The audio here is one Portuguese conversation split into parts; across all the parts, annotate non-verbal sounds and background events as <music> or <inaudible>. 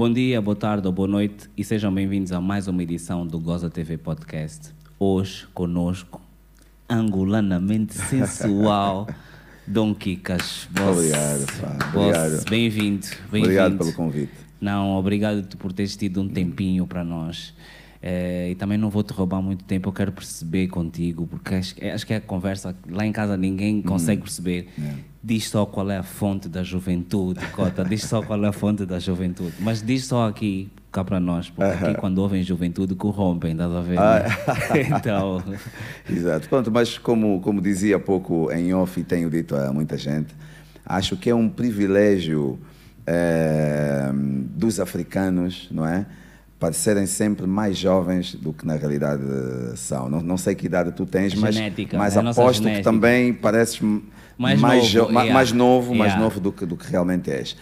Bom dia, boa tarde ou boa noite e sejam bem-vindos a mais uma edição do Goza TV Podcast. Hoje, conosco, angolanamente <laughs> sensual, Dom Kikas. Boss, Obrigado, pá. boss, Obrigado. Bem-vindo, bem-vindo. Obrigado pelo convite. Não, obrigado por teres tido um tempinho para nós. Eh, e também não vou te roubar muito tempo, eu quero perceber contigo, porque acho, que- acho que é a conversa, lá em casa ninguém consegue perceber. Diz só qual é a fonte da juventude, Cota, diz só qual é a fonte da juventude. Mas diz só aqui, cá para nós, porque aqui quando ouvem juventude corrompem, estás a ver? né? <laughs> então, <laughs> Exato. Pronto, mas como, como dizia há pouco em off e tenho dito a muita gente, acho que é um privilégio eh, dos africanos, não é? Parecerem sempre mais jovens do que na realidade são. Não, não sei que idade tu tens, mas, Genética, mas é nossa aposto que também pareces Mais mais, novo, jo- yeah. mais novo, mais Yeah. novo do que, do que realmente és.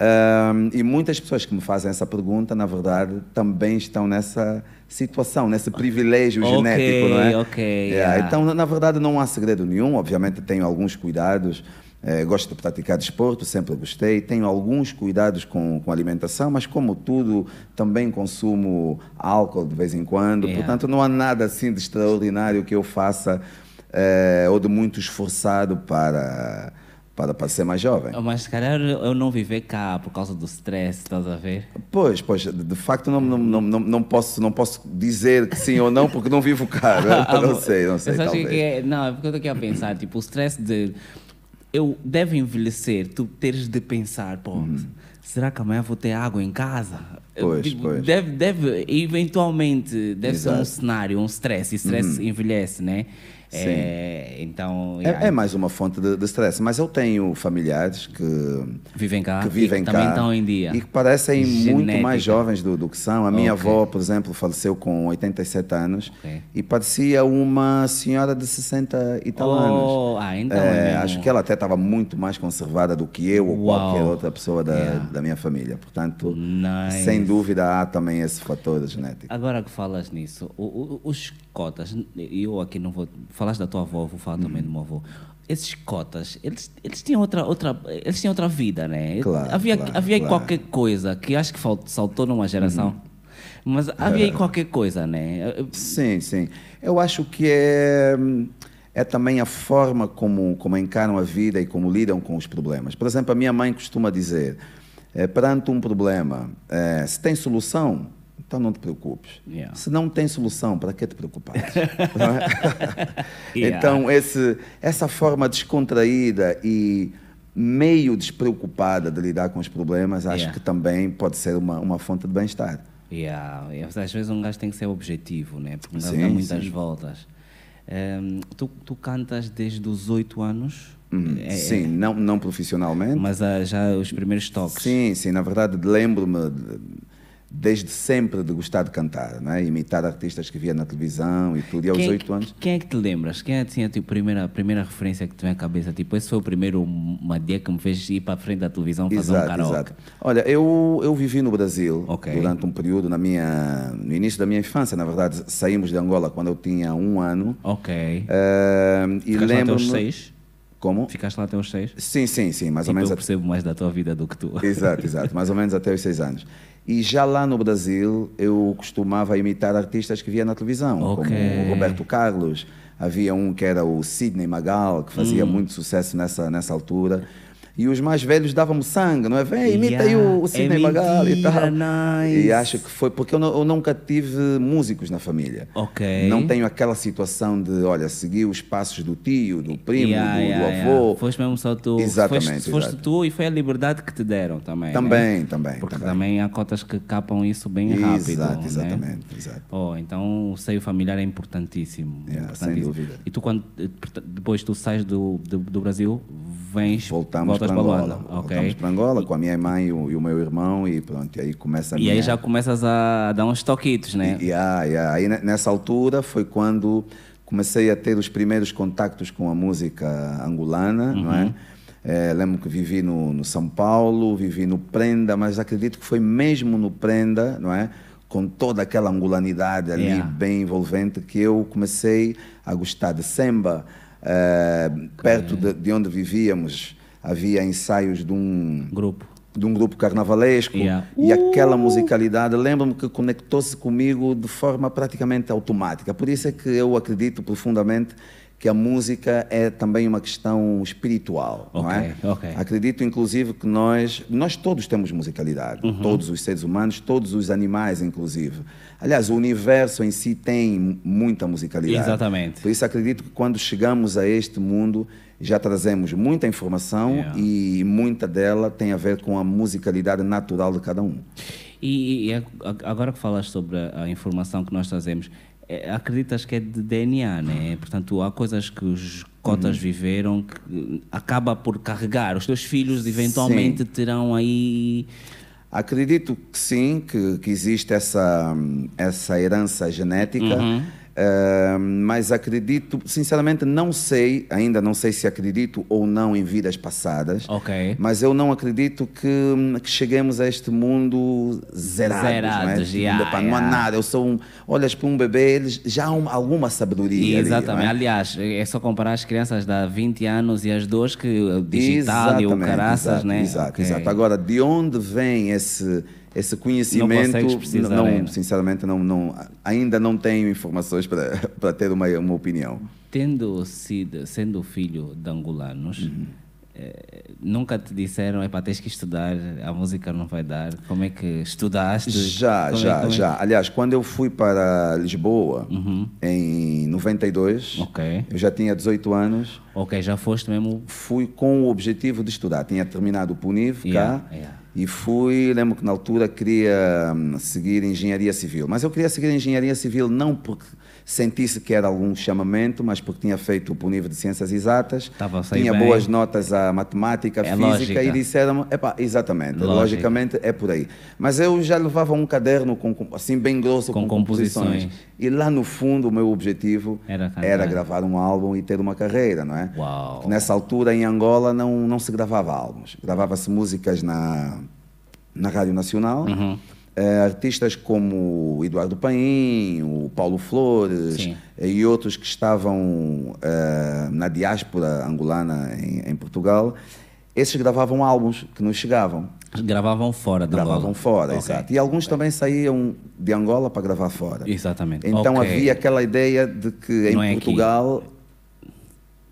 Ahm, e muitas pessoas que me fazem essa pergunta, na verdade, também estão nessa situação, nesse privilégio Ok, genético, não é? ok, Yeah. Então, na verdade, não há segredo nenhum. Obviamente, tenho alguns cuidados. Eh, gosto de praticar desporto, sempre gostei. Tenho alguns cuidados com, com a alimentação, mas, como tudo, também consumo álcool de vez em quando. Yeah. Portanto, não há nada assim de extraordinário que eu faça eh, ou de muito esforçado para, para, para ser mais jovem. mas se calhar eu não viver cá por causa do stress, estás a ver? Pois, pois, de facto não, não, não, não, posso, não posso dizer que sim ou não, porque não vivo cá. <laughs> não, <laughs> não sei, não sei, talvez. que é, não, é porque eu estou aqui a pensar, tipo, o stress de eu devo envelhecer, tu teres de pensar, pô, será que amanhã vou ter água em casa? Uhum. Pois, tipo, pois. Deve, deve, eventualmente, deve ser um Exato. Uhum. cenário, um stress, e stress envelhece, né? É, então, É, é mais uma fonte de, stress, mas eu tenho familiares que, vivem cá que e vivem que cá também estão em dia. e que parecem muito Genética. mais jovens do, do que são. A minha Ok. avó, por exemplo, faleceu com 87 anos Ok. e parecia uma senhora de 60 e tal anos. Oh, ah, então É, é acho que ela até estava muito mais conservada do que eu ou Uau. qualquer outra pessoa da, Yeah. da minha família. Portanto, Nice. sem dúvida há também esse fator genético. Agora que falas nisso, o- o- os cotas, e eu aqui não vou. Falaste da tua avó, vou falar Uhum. também do meu avô. Esses cotas, eles, eles tinham outra, outra, eles tinham outra vida, né? Claro, havia claro, havia aí claro. qualquer coisa que acho que saltou numa geração. Uhum. Mas havia aí <laughs> qualquer coisa, né? Sim, sim. Eu acho que é, é também a forma como, como encaram a vida e como lidam com os problemas. Por exemplo, a minha mãe costuma dizer: eh, perante um problema, eh, se tem solução, então não te preocupes. Yeah. Se não tem solução, para que te preocupares? <laughs> Não é? Yeah. Então, esse, essa forma descontraída e meio despreocupada de lidar com os problemas, acho Yeah. que também pode ser uma, uma fonte de bem-estar. Yeah. Às vezes um gajo tem que ser objetivo, né? Porque um gajo Sim, dá muitas sim. voltas. Ehm, tu, tu cantas desde os oito anos? Hum, É- sim, não, não profissionalmente. Mas ah, já os primeiros toques? Sim, sim, na verdade lembro-me desde sempre de gostar de cantar, né? imitar artistas que via na televisão e tudo, e aos Quem- oito anos. Quem é que te lembras? Quem é assim, a tua primeira, a primeira referência que te vem à cabeça? Tipo, esse foi o primeiro madia que me fez ir para a frente da televisão fazer um Exato, karaoke. exato. Olha, eu, eu vivi no Brasil Ok. durante um período, na minha, no início da minha infância, na verdade, saímos de Angola quando eu tinha um ano. Ok. eh, e Ficaste lá até os seis? Como? Ficaste lá até os seis? Sim, sim, sim, mais ou Tipo, menos eu até- percebo mais da tua vida do que tu. Exato, <laughs> exato. Mais ou menos até os seis anos. E já lá no Brasil, eu costumava imitar artistas que via na televisão, Ok. como o Roberto Carlos. Havia um que era o Sidney Magal, que fazia Hum. muito sucesso nessa, nessa altura. E os mais velhos davam sangue, não é? Vem, imita aí Yeah, o, o Sidney é e tal. nice. E acho que foi porque eu, não- eu nunca tive músicos na família. Ok. Não tenho aquela situação de, olha, seguir os passos do tio, do primo, Yeah, do, yeah, do avô. Foste mesmo só tu. Exatamente, Foste, foste tu e foi a liberdade que te deram também. Também, né? também, Porque também. também há cotas que capam isso bem rápido. Exato, né? exatamente, exato. Oh, então o seio familiar é importantíssimo. Importantíssimo. sem dúvida. E tu, quando, eh, depois tu sais do, do, do Brasil, vens, Voltamos voltas para para Angola. Luanda. Ok. Voltamos para Angola com a minha mãe e o, e o meu irmão e pronto, e aí começa a E minha... aí já começas a dar uns toquitos, né? E, yeah, yeah. Aí ne- nessa altura foi quando comecei a ter os primeiros contactos com a música angolana, não Uhum. é? Eh, lembro que vivi no, no São Paulo, vivi no Prenda, mas acredito que foi mesmo no Prenda, não é? Com toda aquela angolanidade ali Yeah. bem envolvente que eu comecei a gostar de samba. Eh, perto de, de onde vivíamos havia ensaios de um Grupo. de um grupo carnavalesco Yeah. e aquela musicalidade, lembro-me que conectou-se comigo de forma praticamente automática. Por isso é que eu acredito profundamente que a música é também uma questão espiritual, não é? Ok, ok. Acredito inclusive que nós, nós todos temos musicalidade, Uhum. todos os seres humanos, todos os animais inclusive. Aliás, o universo em si tem muita musicalidade. Exatamente. Por isso acredito que quando chegamos a este mundo já trazemos muita informação Yeah. e muita dela tem a ver com a musicalidade natural de cada um. E, e agora que falas sobre a, a informação que nós trazemos, é, acreditas que é de DNA, né? Portanto, há coisas que os cotas Uhum. viveram que acaba por carregar. Os teus filhos eventualmente terão aí. Acredito que sim, que, que existe essa, essa herança genética, eh, mas acredito, sinceramente, não sei, ainda não sei se acredito ou não em vidas passadas, Ok. mas eu não acredito que, que cheguemos a este mundo zerados. Zerados, não, é? Tipo, yeah, epá, não há yeah. nada, eu sou um, olhas para um bebê, eles já há um- alguma sabedoria. ali, Exatamente. não é? Aliás, é só comparar as crianças de há 20 anos e as duas que digital e o Exatamente, caraças, exato, né? Exato, Ok. exato. Agora, de onde vem esse, esse conhecimento? precisar não, ainda. sinceramente, não, não, ainda não tenho informações para, <laughs> para ter uma, uma opinião. Tendo sido, sendo filho de angolanos, Uhum. eh, nunca te disseram, epá, tens que estudar, a música não vai dar. Como é que estudaste? Já, Como é- já, como é- já. Aliás, quando eu fui para Lisboa, em 92, Uhum. Ok. eu já tinha 18 anos, Ok, já foste mesmo. fui com o objetivo de estudar. Tinha terminado o PUNIV Yeah, cá yeah. E fui, lembro que na altura queria hum, seguir engenharia civil. Mas eu queria seguir engenharia civil não porque sentisse que era algum chamamento, mas porque tinha feito o PUNIV de Ciências Exatas, tinha bem. boas notas a matemática, É física lógica. e disseram, epá, exatamente, Lógica. logicamente é por aí. Mas eu já levava um caderno com, assim bem grosso Com com, composições. E lá no fundo o meu objetivo Era era gravar um álbum e ter uma carreira, não é? Uau. Nessa altura em Angola não, não se gravava álbuns, gravava-se músicas na, na Rádio Nacional. Uhum. Eh, artistas como Eduardo Paim, o Paulo Flores Sim. e outros que estavam eh, na diáspora angolana em, em Portugal, esses gravavam álbuns que nos chegavam. Gravavam fora da Gravavam Angola. fora, Ok. exato. E alguns também saíam de Angola para gravar fora. Exatamente. Então Ok. havia aquela ideia de que em Não é aqui. Portugal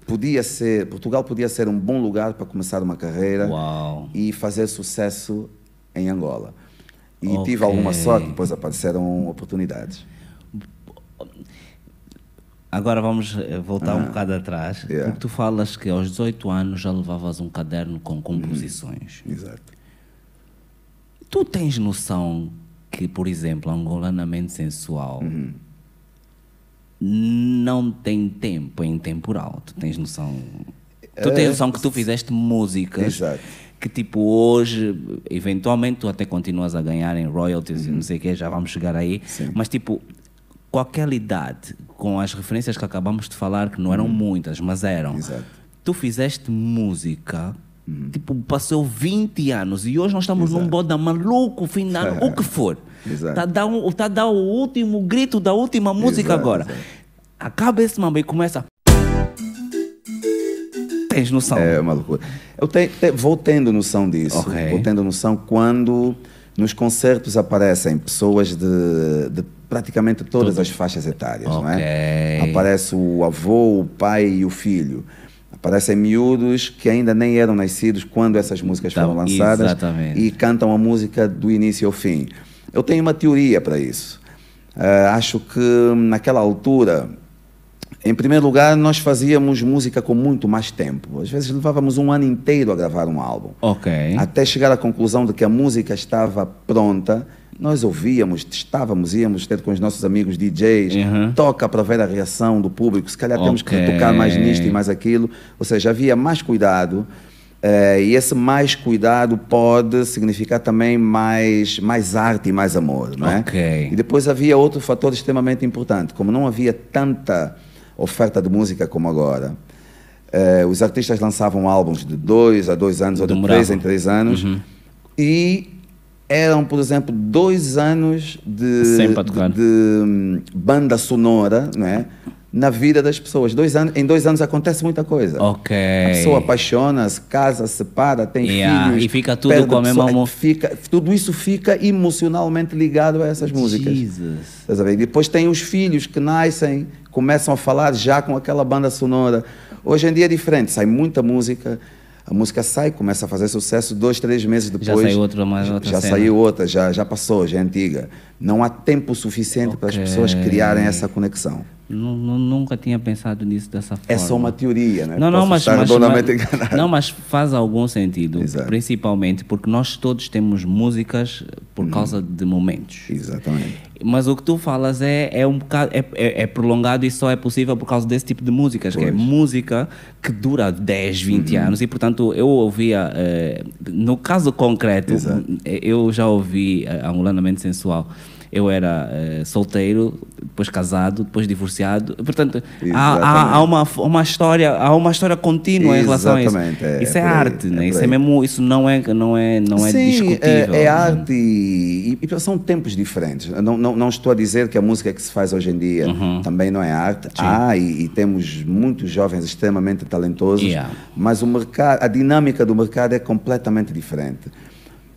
podia ser, Portugal podia ser um bom lugar para começar uma carreira Uau. e fazer sucesso em Angola. E Ok. tive alguma sorte, depois apareceram oportunidades. Agora vamos eh, voltar um bocado atrás. Ah. Yeah. Porque tu falas que aos 18 anos já levavas um caderno com composições. Exato. Tu tens noção que, por exemplo, Angolanamente Sensual Uhum. não tem tempo em temporal? Tu tens noção? Tu É, tens noção que tu fizeste músicas Exato. Que, tipo, hoje, eventualmente, tu até continuas a ganhar em royalties Uhum. e não sei o quê, já vamos chegar aí. Mas, tipo, com aquela idade, com as referências que acabamos de falar, que não eram muitas, mas eram. Uhum. Exato. Tu fizeste música, tipo, passou 20 anos e hoje nós estamos num boda maluco, fim ano, <laughs> o que for. Exato. Tá a dar um- tá a dar o último grito da última música Exato, agora. exato. Acaba esse mambo e começa. Noção? É uma loucura. Eu te- te- vou tendo noção disso. Ok. Vou tendo noção quando nos concertos aparecem pessoas de, de praticamente todas as faixas etárias, não é? Aparece o avô, o pai e o filho. Aparecem miúdos que ainda nem eram nascidos quando essas músicas Tá, foram lançadas exatamente. e cantam a música do início ao fim. Eu tenho uma teoria para isso. Ah, acho que naquela altura em primeiro lugar, nós fazíamos música com muito mais tempo. Às vezes levávamos um ano inteiro a gravar um álbum. Ok. Até chegar à conclusão de que a música estava pronta, nós ouvíamos, testávamos, íamos ter com os nossos amigos DJs, Uhum. toca para ver a reação do público, se calhar temos que tocar mais nisto e mais aquilo. Ou seja, havia mais cuidado. eh, e esse mais cuidado pode significar também mais, mais arte e mais amor, não é? E depois havia outro fator extremamente importante. Como não havia tanta oferta de música como agora, eh, os artistas lançavam álbuns de dois a dois anos ou de três em três anos. E eram, por exemplo, dois anos de, de, de, hum, banda sonora, não é? Na vida das pessoas. Dois anos, em dois anos acontece muita coisa. Ok. A pessoa apaixona-se, casa, separa, tem Yeah, filhos. e fica tudo com a mesma pessoa, mo- fica Tudo isso fica emocionalmente ligado a essas músicas. Jesus. E depois tem os filhos que nascem, começam a falar já com aquela banda sonora. Hoje em dia é diferente, sai muita música, a música sai, começa a fazer sucesso, dois, três meses Já depois. saiu outra- mais outra Já cena. saiu outra, já, já passou, já é antiga. Não há tempo suficiente para as pessoas criarem essa conexão. Nu- nu- Nunca tinha pensado nisso dessa forma. É só uma teoria, né? Não, não, mas, mas, não, mas faz algum sentido, Exato. principalmente porque nós todos temos músicas por Uhum. causa de momentos. Exatamente. Mas o que tu falas é, é um bocado é, é- é prolongado e só é possível por causa desse tipo de músicas, que é Pois. Uhum. música que dura 10, 20 anos e portanto eu ouvia, eh, no caso concreto, Exato. eh, eu já ouvi Angulanamente Sensual. Eu era eh, solteiro, depois casado, depois divorciado. Portanto, há, há, há Exatamente. uma, uma história, há uma história contínua em relação a isso. Exatamente, é- isso é é, aí, arte, é né? por Isso é aí. mesmo, isso não é, não é, não é Sim, discutível. É, é arte e, e são tempos diferentes. Não, não, não estou a dizer que a música que se faz hoje em dia Uhum. também não é arte. Há e, e temos muitos jovens extremamente talentosos, Yeah. mas o mercado, a dinâmica do mercado é completamente diferente.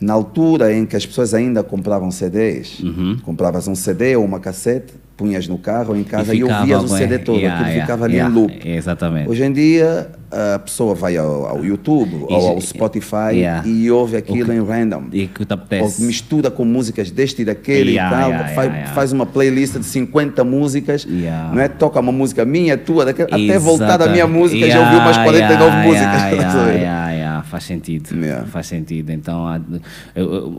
Na altura em que as pessoas ainda compravam CDs, Uhum. compravas um CD ou uma cassete, punhas no carro ou em casa e, ficava ouvias o CD todo, yeah, aquilo yeah, ficava ali yeah, em loop. Exatamente. Hoje em dia, a pessoa vai ao, ao YouTube E ou ao Spotify Yeah. e ouve aquilo em random. E que te Ou mistura com músicas deste e daquele e tal. faz, faz uma playlist de 50 músicas. Não é? Toca uma música minha, tua, daquele, até voltar da minha música já ouviu umas 49 yeah, músicas. <laughs> yeah, Faz sentido. Yeah. Faz sentido. Então a-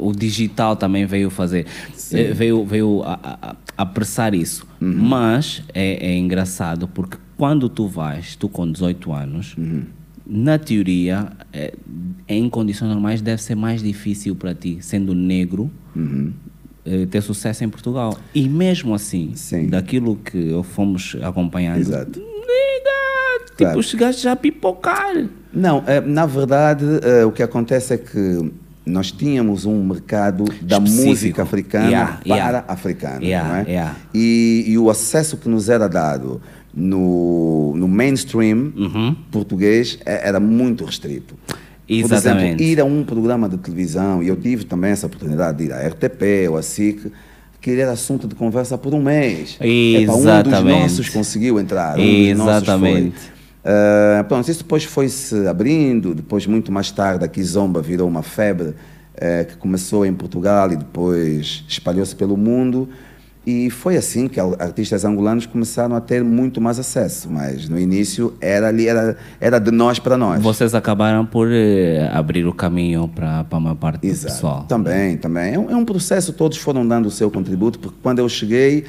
o, digital também veio fazer, eh, veio, veio a, a- apressar isso. Uhum. Mas é, é engraçado porque quando tu vais, tu com 18 anos, Uhum. na teoria, eh, em condições normais, deve ser mais difícil para ti, sendo negro. Uhum. eh, ter sucesso em Portugal e mesmo assim Sim. daquilo que fomos acompanhando Exato. Tipo, Claro. chegaste já a pipocar. Não, eh, na verdade, eh, o que acontece é que nós tínhamos um mercado da Específico. música africana Yeah, para yeah. não é? yeah. E, e o acesso que nos era dado no, no mainstream Uhum. português eh, era muito restrito. Por Exatamente. exemplo, ir a um programa de televisão, e eu tive também essa oportunidade de ir à RTP ou à SIC, que era assunto de conversa por um mês. Epá, um dos Exatamente. nossos conseguiu entrar. Um. Exatamente. Ah, pronto, isso depois foi-se abrindo, depois muito mais tarde a Kizomba virou uma febre eh, que começou em Portugal e depois espalhou-se pelo mundo e foi assim que artistas angolanos começaram a ter muito mais acesso, mas no início era ali, era, era de nós para nós. Vocês acabaram por eh, abrir o caminho para a maior parte do Exato. pessoal. Também, também. É um, é um processo, todos foram dando o seu contributo, porque quando eu cheguei,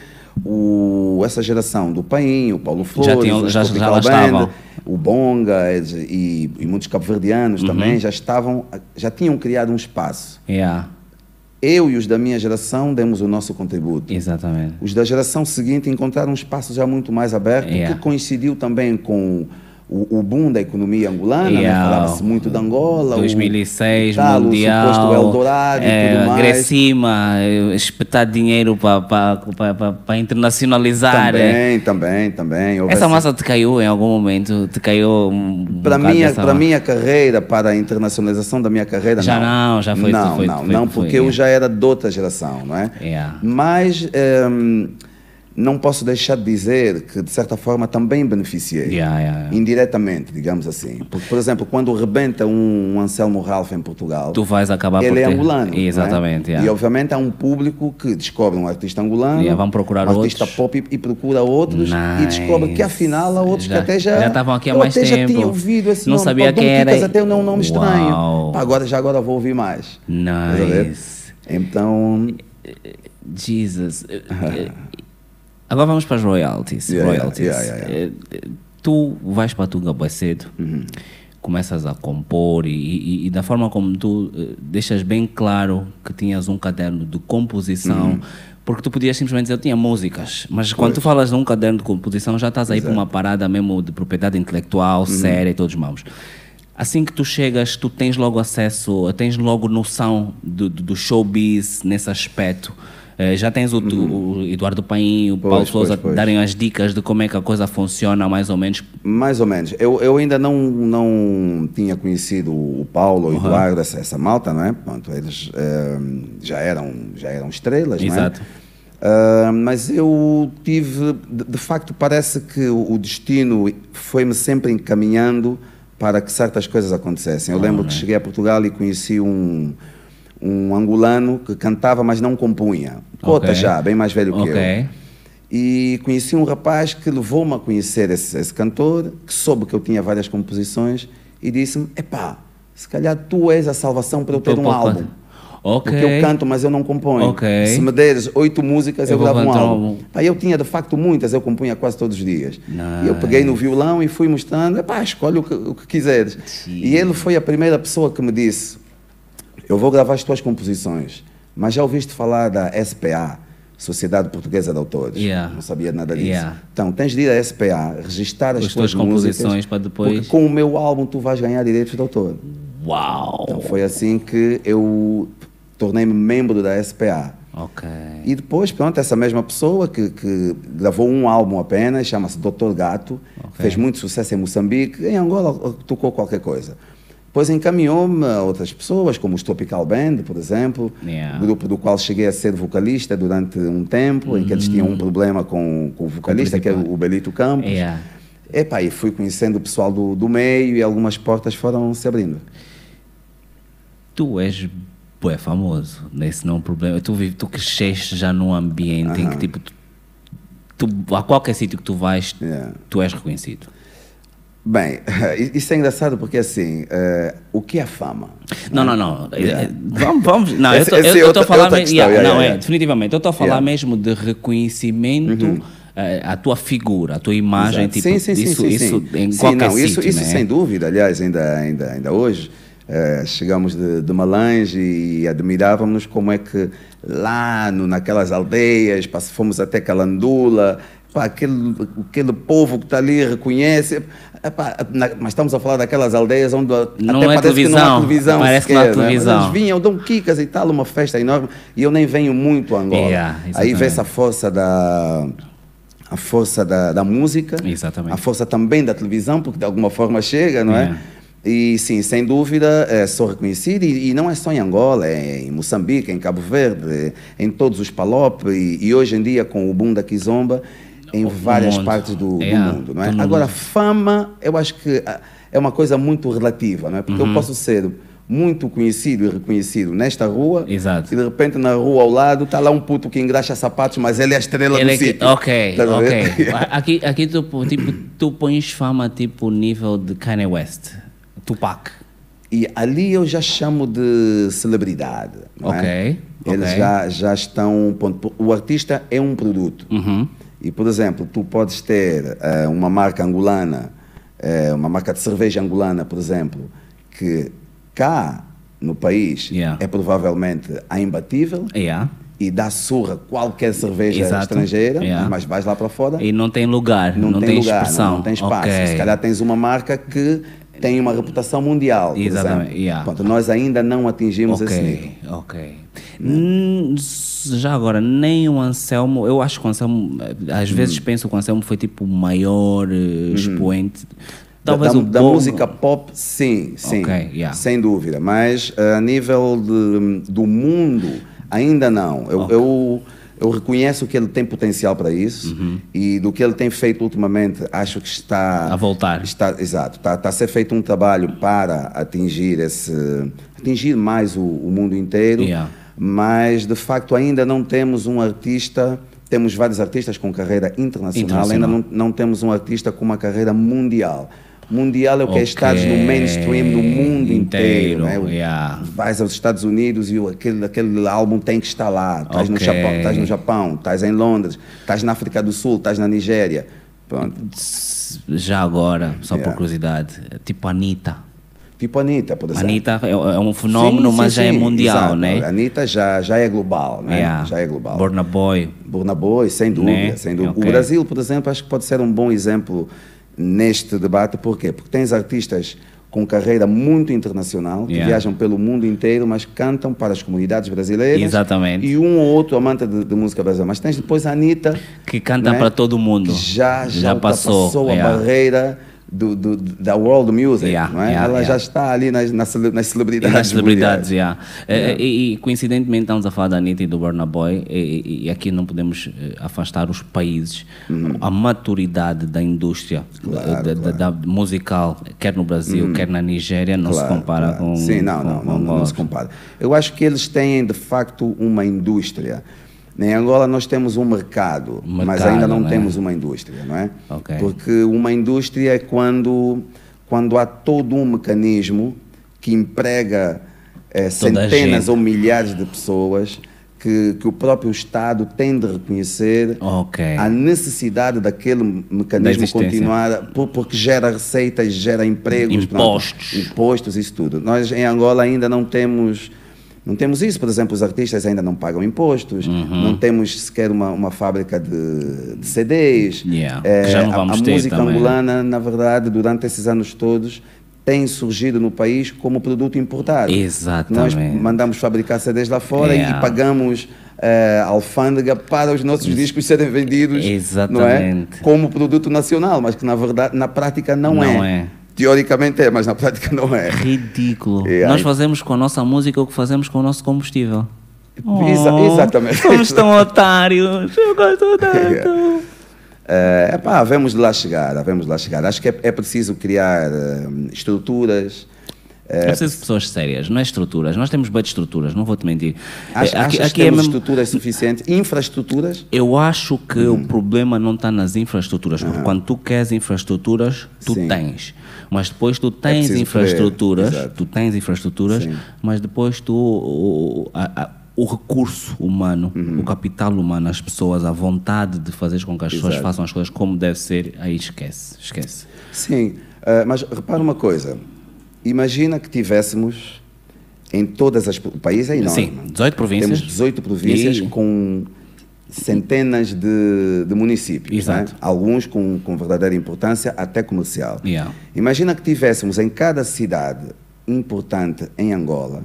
o, essa geração do Painho, o Paulo Flores, tinham- o já- Tropical já lá Band, estavam. o Bonga e, e muitos cabo-verdianos Uhum. também já estavam, já tinham criado um espaço. Yeah, Eu e os da minha geração demos o nosso contributo. exatamente. Os da geração seguinte encontraram um espaço já muito mais aberto, Yeah. que coincidiu também com o, o boom da economia angolana, né? Yeah. falava-se muito de Angola. o- 2006, e tal, O Mundial. suposto Eldorado eh, e tudo mais. Grecima, espetar dinheiro para internacionalizar. Também, também, também. Houve Essa essa- massa te caiu em algum momento? Te caiu um, um para minha, dessa para minha carreira, para a internacionalização da minha carreira, Já não. não, já foi- Não, foi- não, foi- não, foi, porque eu yeah. já era de outra geração, não é? Yeah. Mas ehm, não posso deixar de dizer que, de certa forma, também beneficiei. Yeah, yeah, yeah. Indiretamente, digamos assim. Porque, por exemplo, quando rebenta um, um Anselmo Ralph em Portugal, Tu vais acabar por ele é ter- angolano. é? Exatamente. E, obviamente, há um público que descobre um artista angolano, vão procurar um artista outros. pop e, e procura outros, e Nice. descobre que, afinal, há outros Já- que até já... já estavam aqui há mais até já tempo. tinha ouvido esse Não nome. sabia quem era. Até é um nome estranho. Uau. Pá, agora, já agora vou ouvir mais. Nice. Então, Jesus. Agora vamos para as royalties. Yeah, royalties. yeah, yeah. Eh, Tu vais para Tunga bué cedo, Uhum. começas a compor e, e- e da forma como tu eh, deixas bem claro que tinhas um caderno de composição, Uhum. porque tu podias simplesmente dizer eu tinha músicas, mas quando tu falas de um caderno de composição já estás aí para uma parada mesmo de propriedade intelectual, Uhum. séria e todos mãos. Assim que tu chegas, tu tens logo acesso, tens logo noção do do showbiz nesse aspecto. Eh, já tens o, o Eduardo Paim, o Paulo Pois, Souza pois, pois. darem as dicas de como é que a coisa funciona, mais ou menos. Mais ou menos. Eu, eu ainda não, não tinha conhecido o Paulo, o Eduardo, essa, essa malta, não é? Pronto, eles eh, já, eram, já eram estrelas, Exato. não é? Ah, mas eu tive, de, de facto, parece que o, o destino foi-me sempre encaminhando para que certas coisas acontecessem. Eu lembro que cheguei a Portugal e conheci um, um angolano que cantava, mas não compunha. Cota Ok. já, bem mais velho que eu. E conheci um rapaz que levou-me a conhecer esse, esse cantor, que soube que eu tinha várias composições e disse-me: Epá, se calhar tu és a salvação para eu ter um álbum. Ok. Porque eu canto, mas eu não componho. Ok. Se me deres oito músicas, Eu eu, gravo um álbum. um- Pá, eu tinha de facto muitas, eu compunha quase todos os dias. E eu Nice. peguei no violão e fui mostrando: Epá, escolhe o que, o que quiseres. Sim. E ele foi a primeira pessoa que me disse: Eu vou gravar as tuas composições, mas já ouviste falar da SPA, Sociedade Portuguesa de Autores? Yeah. Não sabia nada disso. Yeah. Então, tens de ir à SPA, registrar as, As tuas tuas composições para depois- Porque com o meu álbum tu vais ganhar direitos de autor. Uau! Então foi assim que eu tornei-me membro da SPA. Ok. E depois, pronto, essa mesma pessoa que, que gravou um álbum apenas, chama-se Doutor Gato, Ok. fez muito sucesso em Moçambique, em Angola tocou qualquer coisa. Depois encaminhou-me a outras pessoas, como os Tropical Band, por exemplo, Yeah. grupo do qual cheguei a ser vocalista durante um tempo, em que eles tinham um problema com, com o vocalista, que é principal. o Belito Campos. Yeah. Epá, e fui conhecendo o pessoal do, do meio e algumas portas foram se abrindo. Tu és bué famoso, esse não é um problema. Tu, vive, tu cresceste já num ambiente em que tipo tu, tu- a qualquer sítio que tu vais, Yeah. tu és reconhecido. Bem, <laughs> isso é engraçado porque assim, eh, o que é fama? Não, não, não. Yeah. Eh, Vamos, vamos. Não, Esse- eu é estou a falar questão, yeah, não, yeah, é, definitivamente. Eu estou a falar. Uhum. mesmo de reconhecimento, eh, a tua figura, a tua imagem, Exato. tipo, sim, sim, sim, isso, sim, isso sim. em Sim, qualquer não, isso, sítio, isso né? sem dúvida. Aliás, ainda, ainda, ainda hoje eh, chegamos de, de Malange e admirávamos como é que lá no, naquelas aldeias, fomos até Calandula, pá, aquele, aquele povo que está ali reconhece. Epá, na- mas estamos a falar daquelas aldeias onde Não até é parece que não há televisão, televisão. parece que não há sequer, né? Mas televisão. Eles vinham, dão quicas e tal, uma festa enorme. E eu nem venho muito a Angola. Yeah, Aí exatamente. vê-se a força da a força da, da música, Exatamente. a força também da televisão, porque de alguma forma chega, não é? Yeah. E sim, sem dúvida, é, sou reconhecido, e, e não é só em Angola, é em Moçambique, em Cabo Verde, em todos os Palop, e, e hoje em dia com o boom da Kizomba, em várias mundo. partes do, do Yeah, mundo, não é? Agora, fama, eu acho que ah, é uma coisa muito relativa, não é? Porque Uhum. eu posso ser muito conhecido e reconhecido nesta rua, Exato. e de repente na rua ao lado está lá um puto que engraxa sapatos, mas ele é a estrela Ele do é que- sítio. ok, ver? ok. <laughs> Aqui, aqui tu, tipo, tu pões fama tipo nível de Kanye West, Tupac. E ali eu já chamo de celebridade. Não é? Ok, Eles ok. Já, já estão. ponto, O artista é um produto. Uhum. E, por exemplo, tu podes ter eh, uma marca angolana, eh, uma marca de cerveja angolana, por exemplo, que cá no país Yeah. é provavelmente a imbatível Yeah. e dá surra qualquer cerveja Exato. estrangeira, Yeah. mas vais lá para fora E não tem lugar, não, tem, lugar, expressão. Não, não tem espaço. Ok. Se calhar tens uma marca que tem uma reputação mundial. Exatamente, yeah. Pronto, nós ainda não atingimos esse nível. Ok. Hum, já agora, nem o Anselmo, eu acho que o Anselmo, às Hum. vezes penso que o Anselmo foi tipo o maior eh, expoente. Talvez da, da Bongo- música pop, sim, sim, Ok, yeah. sem dúvida. Mas a nível de, do mundo, ainda não. Eu, eu, eu reconheço que ele tem potencial para isso e do que ele tem feito ultimamente, acho que está Uhum. A voltar. Está, exato, está, está a ser feito um trabalho para atingir esse, atingir mais o, o mundo inteiro. Yeah. Mas de facto ainda não temos um artista. Temos vários artistas com carreira internacional, Internacional. ainda não, não temos um artista com uma carreira mundial. Mundial é o que Ok. é estares no mainstream no mundo inteiro. Inteiro, né? yeah. Vais aos Estados Unidos e aquele, aquele álbum tem que estar lá. Estás no Ok. Japão, estás no Japão, estás em Londres, estás na África do Sul, estás na Nigéria. Pronto. Já agora, só por Yeah. curiosidade, tipo Anitta. Tipo Anitta, por exemplo. Anitta é, é um fenómeno, Sim, mas sim, já é mundial, exato. né? Anitta já, já é global, né? Yeah. Já é global. Burna Boy. Burna Boy, sem dúvida, Né? sem dúvida. Ok. O Brasil, por exemplo, acho que pode ser um bom exemplo neste debate. Por quê? Porque tens artistas com carreira muito internacional, que Yeah. viajam pelo mundo inteiro, mas cantam para as comunidades brasileiras. Exatamente. E um ou outro amante de, de música brasileira. Mas tens depois a Anitta, Que canta né? para todo mundo. que já, já, Já passou, ultrapassou a yeah. barreira do, do- da world music. Yeah, não é? yeah, Ela yeah. já está ali nas, nas, nas E celebridades. das celebridades, mundiais. já. Eh, E, e, coincidentemente estamos a falar da Anitta e do Burna Boy e, e- e aqui não podemos eh, afastar os países. A maturidade da indústria Uhum. Claro, da, da- da- da musical, quer no Brasil, quer na Nigéria, não se Claro, compara claro. com Sim, não, com- não, com não, não, Angola. se compara. Eu acho que eles têm, de facto, uma indústria. Em Angola nós temos um mercado, mas Mercado, ainda não né? temos uma indústria, não é? Ok. Porque uma indústria é quando, quando há todo um mecanismo que emprega a centenas ou milhares de pessoas que, que o próprio Estado tem de reconhecer Ok. a necessidade daquele Da mecanismo continuar, por- porque gera receitas, gera empregos, Impostos. pronto, impostos, isso tudo. Nós em Angola ainda não temos não temos isso, por exemplo, os artistas ainda não pagam impostos, Uhum. não temos sequer uma, uma fábrica de, de CDs. Yeah, que já não a- vamos a, ter música também. angolana, na verdade, durante esses anos todos, tem surgido no país como produto importado. Exatamente. Nós mandamos fabricar CDs lá fora Yeah. e pagamos eh, alfândega para os nossos discos serem vendidos Não é? Como produto nacional, mas que na verdade, na prática não, Não é. é. Teoricamente é, mas na prática não é. Ridículo. E Nós aí- fazemos com a nossa música o que fazemos com o nosso combustível. Exa- Oh, exatamente. Somos tão otários. Eu gosto <laughs> tanto. É, epá, havemos de lá chegar, de lá chegar. Acho que é, é preciso criar eh, estruturas. É preciso de pessoas sérias, não é estruturas. Nós temos bem de estruturas, não vou te mentir. Acho, É, aqui achas aqui que é temos mesmo- estruturas suficientes, infraestruturas. Eu acho que Hum. o problema não está nas infraestruturas, porque quando tu queres infraestruturas, tu Sim. tens. Mas depois tu tens preciso infraestruturas, tu tens infraestruturas, Sim. mas depois tu o, a- a- o recurso humano, Uhum. o capital humano, as pessoas, a vontade de fazer com que as pessoas Exato. façam as coisas como deve ser, aí esquece, esquece. Sim, eh, mas repara uma coisa. Imagina que tivéssemos em todas as... O país é enorme. Sim, 18 províncias. Temos 18 províncias E- com centenas de, de municípios. Exato. né? Alguns com, com verdadeira importância, até comercial. Yeah. Imagina que tivéssemos em cada cidade importante em Angola,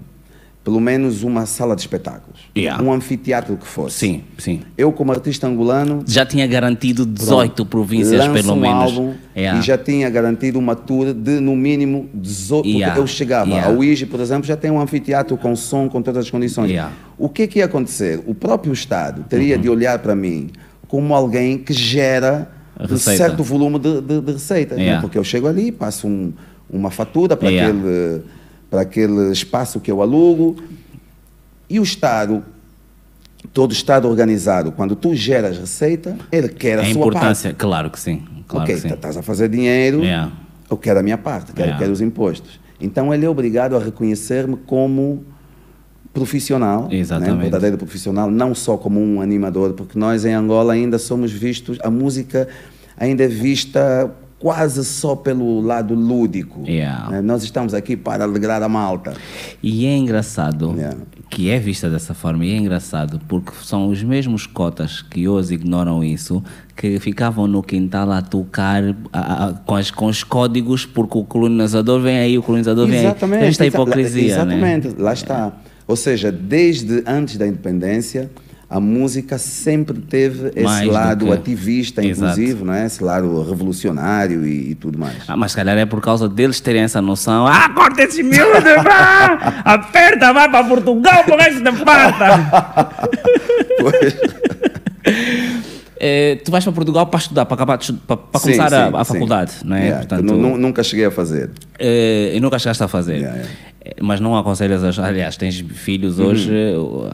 pelo menos uma sala de espetáculos. Yeah. Um anfiteatro que fosse. Sim, sim. Eu, como artista angolano, Já tinha garantido 18 províncias, lanço pelo um menos. álbum Yeah. e já tinha garantido uma tour de, no mínimo, 18... Porque Yeah. eu chegava Yeah. ao IGE, por exemplo, já tem um anfiteatro com som, com todas as condições. O que, que ia acontecer? O próprio Estado teria Uhum. de olhar para mim como alguém que gera um certo volume de, de, de receita. né? Porque eu chego ali, passo um- uma fatura para, aquele, para aquele espaço que eu alugo e o Estado... Todo Estado organizado, quando tu geras receita, ele quer a, A sua parte. importância, claro que sim. Claro ok, que sim. tá- estás a fazer dinheiro, Yeah. eu quero a minha parte, quero, Yeah. quero os impostos. Então ele é obrigado a reconhecer-me como profissional, né? Exatamente. verdadeiro profissional, não só como um animador, porque nós em Angola ainda somos vistos, a música ainda é vista quase só pelo lado lúdico. Yeah. né? Nós estamos aqui para alegrar a malta. E é engraçado Yeah. que é vista dessa forma, e é engraçado porque são os mesmos cotas que hoje ignoram isso, que ficavam no quintal a tocar a- a- com, as- com os códigos, porque o colonizador vem aí, o colonizador vem aí. Esta exa- hipocrisia, né? Exatamente, lá está. Ou seja, desde antes da independência, a música sempre teve esse Mais do lado que- ativista, Exato. inclusive, não é? esse lado revolucionário e, e tudo mais. Ah, mas se calhar é por causa deles terem essa noção. Ah, corta esse miúdo, vá! Aperta, vai para Portugal, por resto de pata! Eh, tu vais para Portugal para estudar, para, acabar de para, para Sim, começar a, sim, a sim. faculdade, não é? Yeah, nu- nunca cheguei a fazer. Eh, e nunca chegaste a fazer. Yeah, yeah. Eh, Mas não aconselhas, a, aliás, tens Uhum. filhos hoje, eh, o-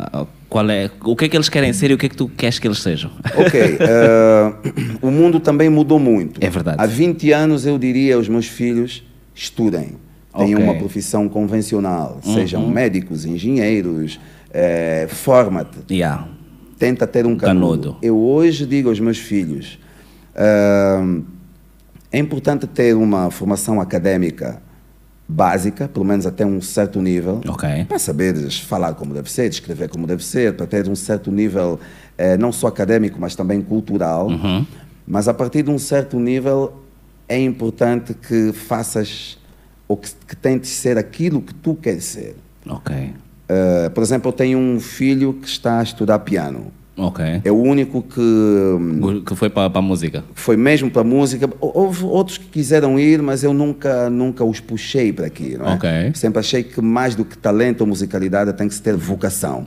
qual é, o que é que eles querem ser e o que é que tu queres que eles sejam? Ok, eh, <coughs> o mundo também mudou muito. É verdade. Há 20 anos eu diria aos meus filhos, estudem, tenham Ok. Uhum. uma profissão convencional, sejam médicos, engenheiros, eh, forma-te. Yeah. tenta ter um canudo. Eu hoje digo aos meus filhos, ah, é importante ter uma formação académica básica, pelo menos até um certo nível, Ok. para saberes falar como deve ser, escrever como deve ser, para ter um certo nível, eh, não só académico, mas também cultural. Mas a partir de um certo nível, é importante que faças ou que, que tentes ser aquilo que tu queres ser. Ok. Uh, por exemplo, eu tenho um filho que está a estudar piano. É o único que. Que foi para a música. Foi mesmo para a música. Houve outros que quiseram ir, mas eu nunca, nunca os puxei para aqui. Não é? Sempre achei que mais do que talento ou musicalidade tem que se ter vocação.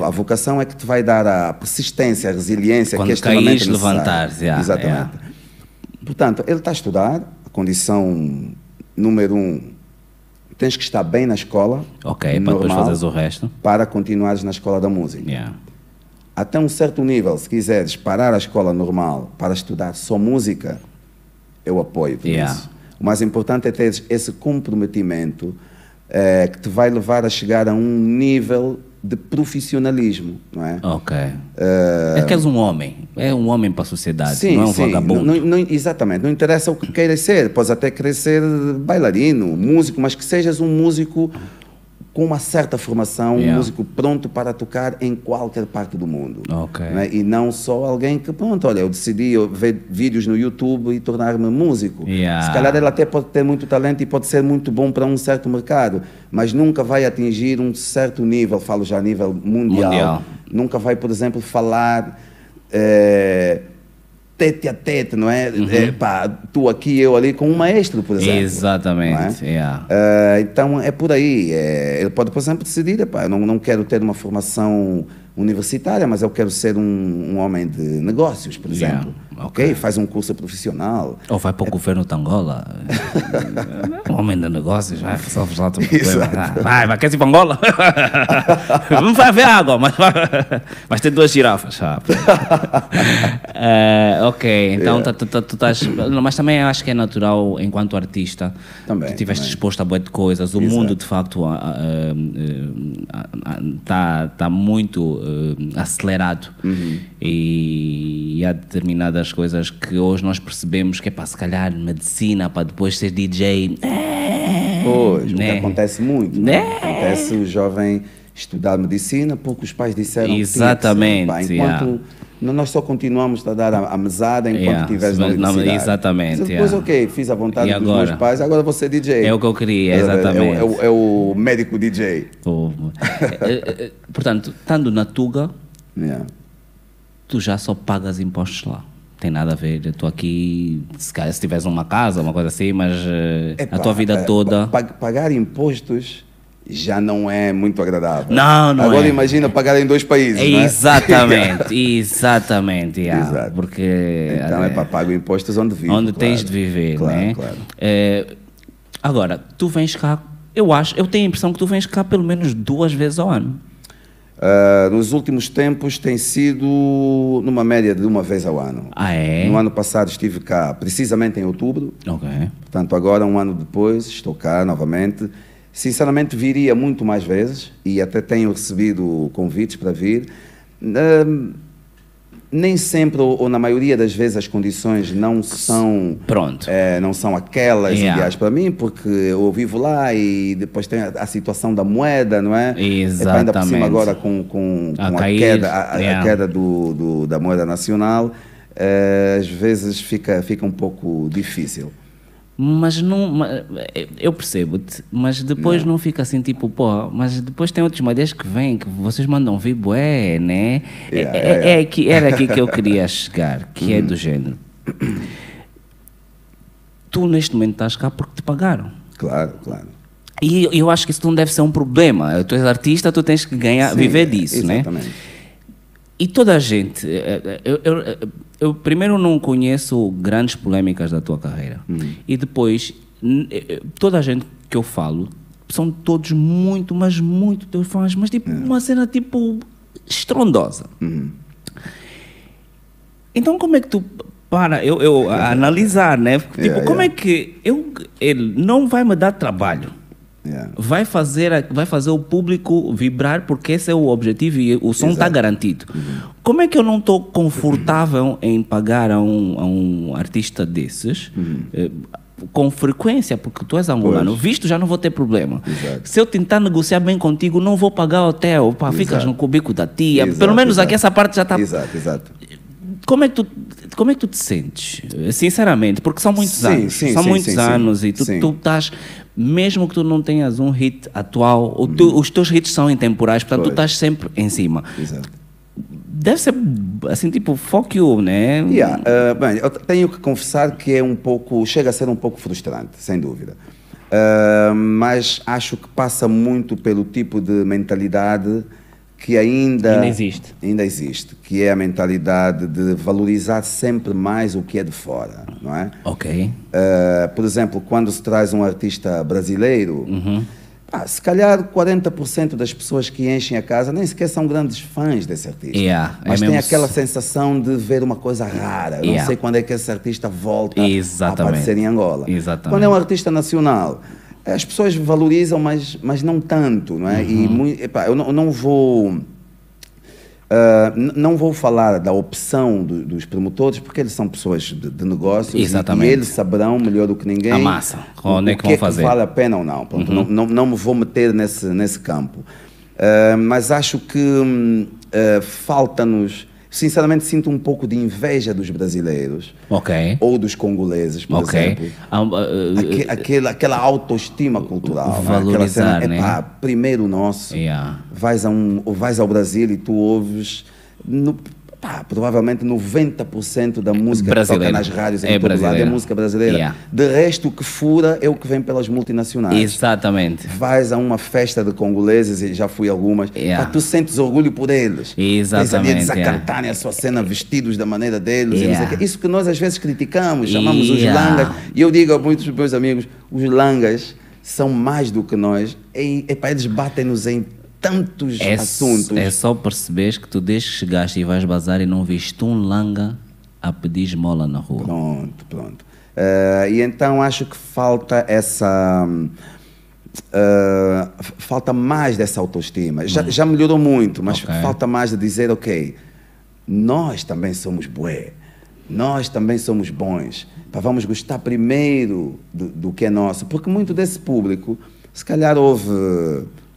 A vocação é que te vai dar a persistência, a resiliência Quando que é extremamente caís, levantar-se, yeah, Exatamente. yeah. Portanto, ele está a estudar. A condição número um, tens que estar bem na escola. Ok, para depois normal, fazeres o resto. Para continuares na escola da música Yeah. Até um certo nível, se quiseres parar a escola normal para estudar só música, eu apoio Yeah. isso. O mais importante é ter esse comprometimento eh, que te vai levar a chegar a um nível de profissionalismo, não é? Ok. é que és um homem. É um homem para a sociedade. Sim, não é um sim. vagabundo. Não- não- exatamente. Não interessa o que queiras ser. Podes até querer ser bailarino, músico, mas que sejas um músico com uma certa formação, um Yeah. músico pronto para tocar em qualquer parte do mundo. Ok. Não é? E não só alguém que, pronto, olha, eu decidi ver vídeos no YouTube e tornar-me músico. Yeah. Se calhar ele até pode ter muito talento e pode ser muito bom para um certo mercado, mas nunca vai atingir um certo nível, falo já a nível mundial. Mundial. Nunca vai, por exemplo, falar eh, tete a tete, não é? Uhum. É, pá, tu aqui, eu ali, com um maestro, por exemplo. Exatamente. não é? yeah. Ah, então é por aí. É, ele pode, por exemplo, decidir: epá, eu não, não quero ter uma formação universitária, mas eu quero ser um, um homem de negócios, por Yeah, exemplo. ok. Ok? Faz um curso profissional. Ou vai para o governo de Angola. <laughs> um homem de negócios, vai, resolve lá o problema. Ah, Vai, vai, quer ir para Angola? <laughs> Não vai haver água, mas vai, vais ter duas girafas. <laughs> Eh, ok, então Yeah. tu, tu, tu estás. Mas também acho que é natural, enquanto artista, Também, tu estiveste exposto a boa de coisas. O Exato. mundo, de facto, está tá muito eh, acelerado. Uhum. E, há determinadas coisas que hoje nós percebemos que é para se calhar medicina, para depois ser DJ. Pois, o que né? acontece muito. Né? Acontece o jovem estudar medicina porque os pais disseram que tinha que. Exatamente, Pá, enquanto yeah. nós só continuamos a dar a, a mesada enquanto Yeah, estiveres na universidade. exatamente, Mas depois, yeah. ok, fiz a vontade E dos agora? meus pais, agora vou ser DJ. É o que eu queria, É o- é o- exatamente. É, o, é o médico DJ. Pô, <laughs> eh, eh, Portanto, estando na Tuga, Yeah. Tu já só pagas impostos lá. Tem nada a ver. Eu estou aqui, se calhar se tiveres uma casa, uma coisa assim, mas eh, Epá, a tua vida é, toda. pa- pagar impostos já não é muito agradável. Não, não Agora é. imagina pagar em dois países. não é? Exatamente, <laughs> exatamente. yeah, Exato. Porque Então é eh, para pagar impostos onde vive. onde claro. tens de viver, claro, né? Claro. Eh, agora, tu vens cá, eu acho, eu tenho a impressão que tu vens cá pelo menos duas vezes ao ano. Ah, nos últimos tempos tem sido numa média de uma vez ao ano. Ah, é? No ano passado estive cá, precisamente em outubro. Ok. Portanto, agora, um ano depois, estou cá novamente. Sinceramente, viria muito mais vezes e até tenho recebido convites para vir. Ahm, nem sempre, ou, ou na maioria das vezes, as condições não são, Pronto. eh, não são aquelas Yeah. ideais para mim, porque eu vivo lá e depois tem a, a situação da moeda, não é? Epá, ainda por Exatamente. cima agora com, com, A com a, cair, queda, a, a yeah. queda do, do- da moeda nacional, eh, às vezes fica, fica um pouco difícil. Mas não. ma- Eu percebo-te, mas depois não. fica assim tipo, pô, mas depois tem outros madeiras que vêm, que vocês mandam vir, bué, né? É- Yeah, é, yeah, é aqui, era aqui que eu queria <laughs> chegar, que é do género. Tu neste momento estás cá porque te pagaram. Claro, claro. E eu acho que isso não deve ser um problema. Tu és artista, tu tens que ganhar, Sim, viver disso, né? exatamente. E toda a gente, eh, eh, eu, eu, eu primeiro não conheço grandes polêmicas da tua carreira. E depois, n- eh, toda a gente que eu falo são todos muito, mas muito teus fãs, mas tipo, uma cena tipo estrondosa. Então como é que tu para eu, eu <laughs> analisar, né? Tipo, como yeah. é que eu ele não vai me dar trabalho? Yeah. vai fazer, vai fazer o público vibrar porque esse é o objetivo e o som está garantido. Como é que eu não estou confortável em pagar a um, a um artista desses eh, com frequência, porque tu és angolano, Pois. visto já não vou ter problema. Exato. Se eu tentar negociar bem contigo, não vou pagar hotel, pá, ficas Exato. no cubico da tia. Exato, Pelo menos aqui essa parte já está Exato, exato. como é que tu como é que tu te sentes? Sinceramente, porque são muitos Sim, anos. sim, são sim, muitos anos e tu, tu estás, mesmo que tu não tenhas um hit atual, tu- os teus hits são intemporais, portanto tu Pois. estás sempre em cima. Exato. Deve ser assim, tipo, fuck you, né? Yeah, uh, bem, eu tenho que confessar que é um pouco, chega a ser um pouco frustrante, sem dúvida. Uh, mas acho que passa muito pelo tipo de mentalidade que ainda, Ainda existe. ainda existe, que é a mentalidade de valorizar sempre mais o que é de fora, não é? Ok. Uh, por exemplo, quando se traz um artista brasileiro, Uhum. pá, se calhar 40% das pessoas que enchem a casa nem sequer são grandes fãs desse artista. Yeah, é mas tem mesmo aquela sensação de ver uma coisa rara. Yeah. Não sei quando é que esse artista volta Exatamente. a aparecer em Angola. Exatamente. Quando é um artista nacional, as pessoas valorizam, mas, mas não tanto. Não é? Uhum. E epá, eu não, eu não vou. N- não vou falar da opção do- dos promotores, porque eles são pessoas de, de negócios e- Exatamente. e eles saberão melhor do que ninguém A massa. o- Onde é o que que vão fazer. vale a pena ou não. Pronto, não, não, não me vou meter nesse, nesse campo. Ah, mas acho que ah, falta-nos. Sinceramente, sinto um pouco de inveja dos brasileiros Ok. ou dos congoleses, por Ok. exemplo. Ah, ah, ah, Aque- aquela, aquela autoestima cultural. é? Aquela Valorizar, cena, né? epá, primeiro nosso. Yeah. Vais, a um, vais ao Brasil e tu ouves, no, pá, provavelmente 90% da música que toca Brasileira. nas rádios em É todo lado é brasileira. música brasileira. Yeah. De resto, o que fura é o que vem pelas multinacionais. Exatamente. Vais a uma festa de congoleses, e já fui algumas, Yeah. pá, tu sentes orgulho por eles. Ali eles a Exatamente, yeah. a sua cena vestidos da maneira deles. Yeah. Isso que nós às vezes criticamos, chamamos os langas. E eu digo a muitos dos meus amigos, os langas são mais do que nós. E, epá, eles batem-nos em tantos É, assuntos. é só perceberes que tu desde que chegaste e vais bazar e não viste um langa a pedir esmola na rua. Pronto, pronto. Eh, e então acho que falta essa. hum, f- falta mais dessa autoestima. Já, já melhorou muito, mas Hum. Ok. falta mais de dizer, ok, nós também somos bué, nós também somos bons. Pá, vamos gostar primeiro do, do que é nosso, porque muito desse público, se calhar houve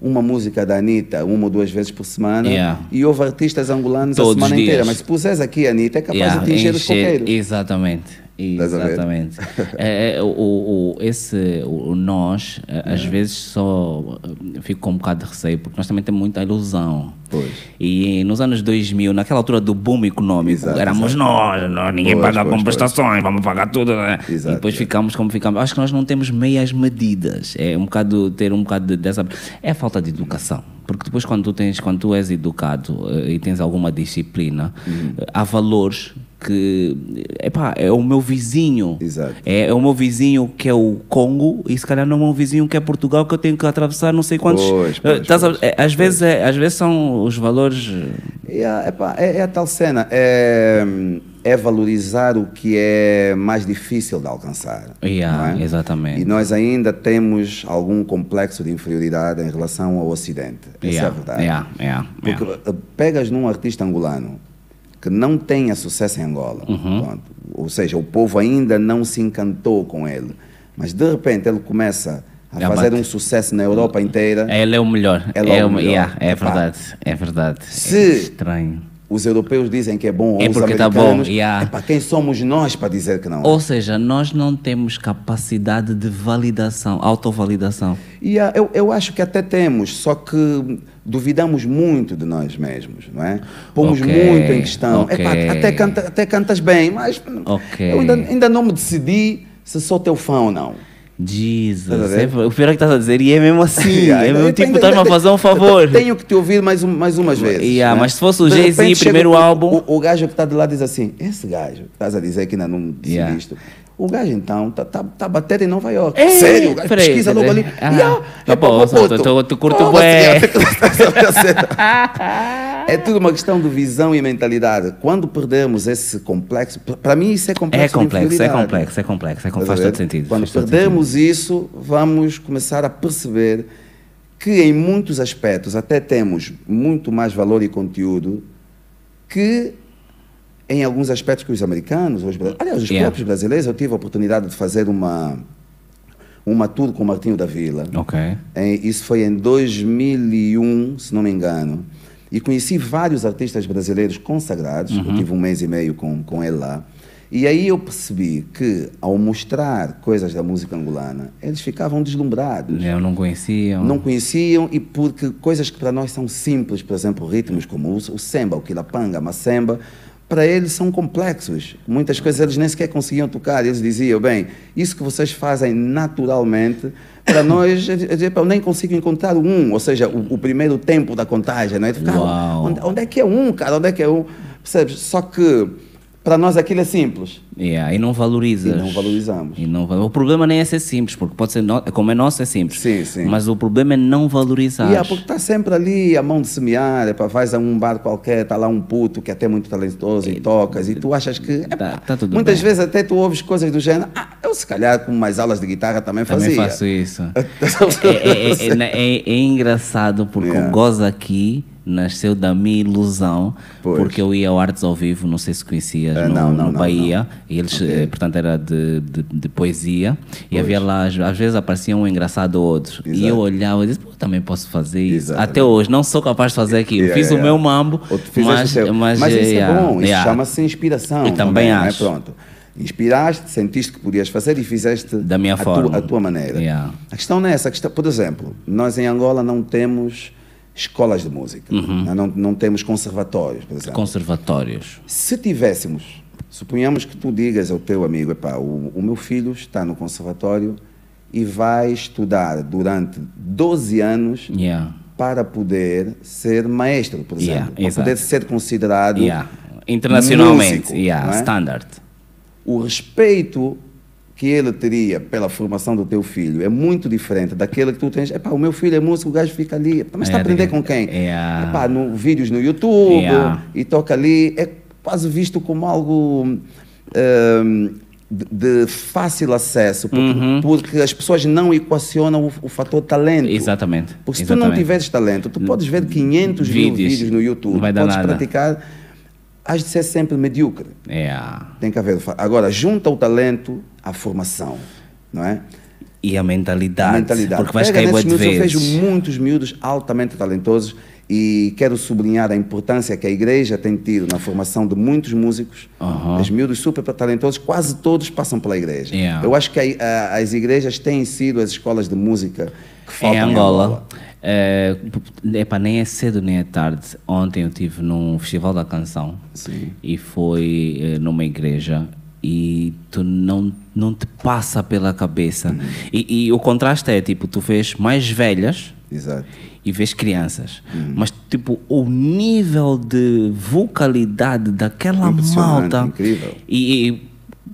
uma música da Anitta uma ou duas vezes por semana Yeah. e houve artistas angolanos Todos a semana os inteira. Mas se puseres aqui a Anitta, é capaz Yeah, de atingir os encher- coqueiros. Exatamente. Exatamente. <laughs> É, é, o, o, esse, o, nós, é, às vezes só eh, fico com um bocado de receio, porque nós também temos muita ilusão. Pois. E nos anos 2000, naquela altura do boom econômico, Exato, éramos nós, nós, ninguém Pois, paga com prestações, vamos pagar tudo. Né? Exato, e depois é. ficamos como ficamos. Acho que nós não temos meias medidas. É um bocado ter um bocado de- dessa. É a falta de educação. Porque depois, quando tu, tens, quando tu és educado eh, e tens alguma disciplina, Uhum. há valores que. Epá, é o meu vizinho. Exato. É, é o meu vizinho que é o Congo e se calhar não é o meu vizinho que é Portugal que eu tenho que atravessar não sei quantos. Pois, eh, pois, é, às, vezes é, às vezes são os valores. E a, epá, é, é a tal cena, é, é valorizar o que é mais difícil de alcançar. Yeah, é? exatamente. E nós ainda temos algum complexo de inferioridade em relação ao Ocidente. Essa é a Yeah, verdade. yeah, yeah, Porque yeah. eh, pegas num artista angolano que não tenha sucesso em Angola, Uhum. ou seja, o povo ainda não se encantou com ele, mas de repente ele começa a Já fazer bate. um sucesso na Europa inteira. Ele é o melhor. Ele é é o melhor. yeah, é verdade. É verdade. Se- É estranho. Os europeus dizem que é bom, ou É os porque tá bom, americanos. yeah. epá, quem somos nós para dizer que não? é? Ou seja, nós não temos capacidade de validação, autovalidação. E ah, eu, eu acho que até temos, só que duvidamos muito de nós mesmos, não é? Pomos Ok, muito em questão. ok. Epá, até, canta, até cantas bem, mas Ok. eu ainda, ainda não me decidi se sou teu fã ou não. Jesus. É, o pior é que estás a dizer, e é mesmo assim. Yeah, é mesmo tipo, estás-me a fazer um favor. Tenho que te ouvir mais, um, mais umas vezes. Yeah, né? mas se fosse o Jay-Z, primeiro o- álbum- O, o gajo que está de lá diz assim: esse gajo, estás a dizer que ainda não Yeah. decidiste. O gajo então está tá, tá batendo em Nova York. É, Sério, o gajo peraí, pesquisa logo ali. Ah, Yeah, tá é pá, tu- pá, tu- tu curte Oh, bué. É tudo uma questão de visão e mentalidade. Quando perdemos esse complexo, para mim isso é complexo. É de complexo, é complexo, é complexo, é complexo. Faz todo sentido. Quando perdemos isso, vamos começar a perceber que em muitos aspectos até temos muito mais valor e conteúdo que em alguns aspectos que os americanos, os, aliás, os Yeah. próprios brasileiros, eu tive a oportunidade de fazer uma uma tour com o Martinho da Vila. sentido. Ok. Em- isso foi em 2001, se não me engano. E conheci vários artistas brasileiros consagrados. Uhum. Eu tive um mês e meio com, com ele lá. E aí eu percebi que, ao mostrar coisas da música angolana, eles ficavam deslumbrados. Eu não conheciam. Não conheciam e porque coisas que para nós são simples, por exemplo, ritmos como o, o semba, o quilapanga, a macemba, para eles são complexos. Muitas coisas eles nem sequer conseguiam tocar. Eles diziam, bem, isso que vocês fazem naturalmente, para nós, eu nem consigo encontrar um, ou seja, o, o primeiro tempo da contagem. Né? Onde, onde, é que é um, cara? Onde é que é um? Percebes? Só que para nós aquilo é simples. Yeah, e não valorizas. E não valorizamos. E não, o problema nem é ser simples, porque pode ser, no, como é nosso, é simples. Sim, sim. Mas o problema é não valorizar. Yeah, porque está sempre ali a mão de semear, para vais a um bar qualquer, está lá um puto que é até muito talentoso e, e tocas, e tu achas que. tá, tá tudo muitas bem. vezes até tu ouves coisas do gênero, ah, eu se calhar com mais aulas de guitarra também fazia. Também faço isso. <laughs> é, é, é, engraçado porque yeah. Goza aqui nasceu da minha ilusão, pois. porque eu ia ao Artes ao Vivo, não sei se conhecias, é, no, não, não, no Bahia, não, e eles, okay. portanto, era de, de, de poesia, pois. e havia lá, às vezes aparecia um engraçado ou outro, Exato. e eu olhava e disse, pô, também posso fazer isso. Exatamente. Até hoje, não sou capaz de fazer aquilo, yeah, fiz yeah. o meu mambo, mas, mas, mas isso é bom, isso chama-se inspiração. Eu também, também acho. Né? Pronto inspiraste, sentiste que podias fazer e fizeste da minha a forma, tua, a tua maneira. Yeah. A questão não é essa. Questão, por exemplo, nós em Angola não temos escolas de música, uhum. não, não temos conservatórios, por exemplo. Conservatórios. Se tivéssemos, suponhamos que tu digas ao teu amigo, epá, o, o meu filho está no conservatório e vai estudar durante 12 anos yeah. para poder ser maestro, por exemplo, yeah, para exato. poder ser considerado yeah. internacionalmente, músico, yeah, é? standard. O respeito que ele teria pela formação do teu filho é muito diferente daquele que tu tens. Epá, o meu filho é músico, o gajo fica ali. Mas está é, a aprender com quem? É, Epá, no, vídeos no YouTube e toca ali. É quase visto como algo um, de, de, fácil acesso, porque, uhum. porque, as pessoas não equacionam o, o fator talento. Exatamente. Porque se Exatamente. tu não tiveres talento, tu podes ver 500 vídeos, mil vídeos no YouTube, podes nada. praticar has de ser sempre medíocre. Yeah. Tem que haver. Agora, junta o talento à formação, não é? E a mentalidade. A mentalidade. Porque vais cair miúdos, vezes. Eu vejo muitos miúdos altamente talentosos e quero sublinhar a importância que a igreja tem tido na formação de muitos músicos. Uhum. Os miúdos super talentosos, quase todos passam pela igreja. Yeah. Eu acho que a, a, as igrejas têm sido as escolas de música que faltam em Angola. Em Angola. É, epa, nem é cedo nem é tarde. Ontem eu estive num festival da canção Sim. e foi eh, numa igreja e tu não, não te passa pela cabeça. Uhum. E, e, o contraste é tipo, tu vês mais velhas Exato. e vês crianças. Uhum. Mas tipo, o nível de vocalidade daquela Impressionante, malta. Incrível. E, e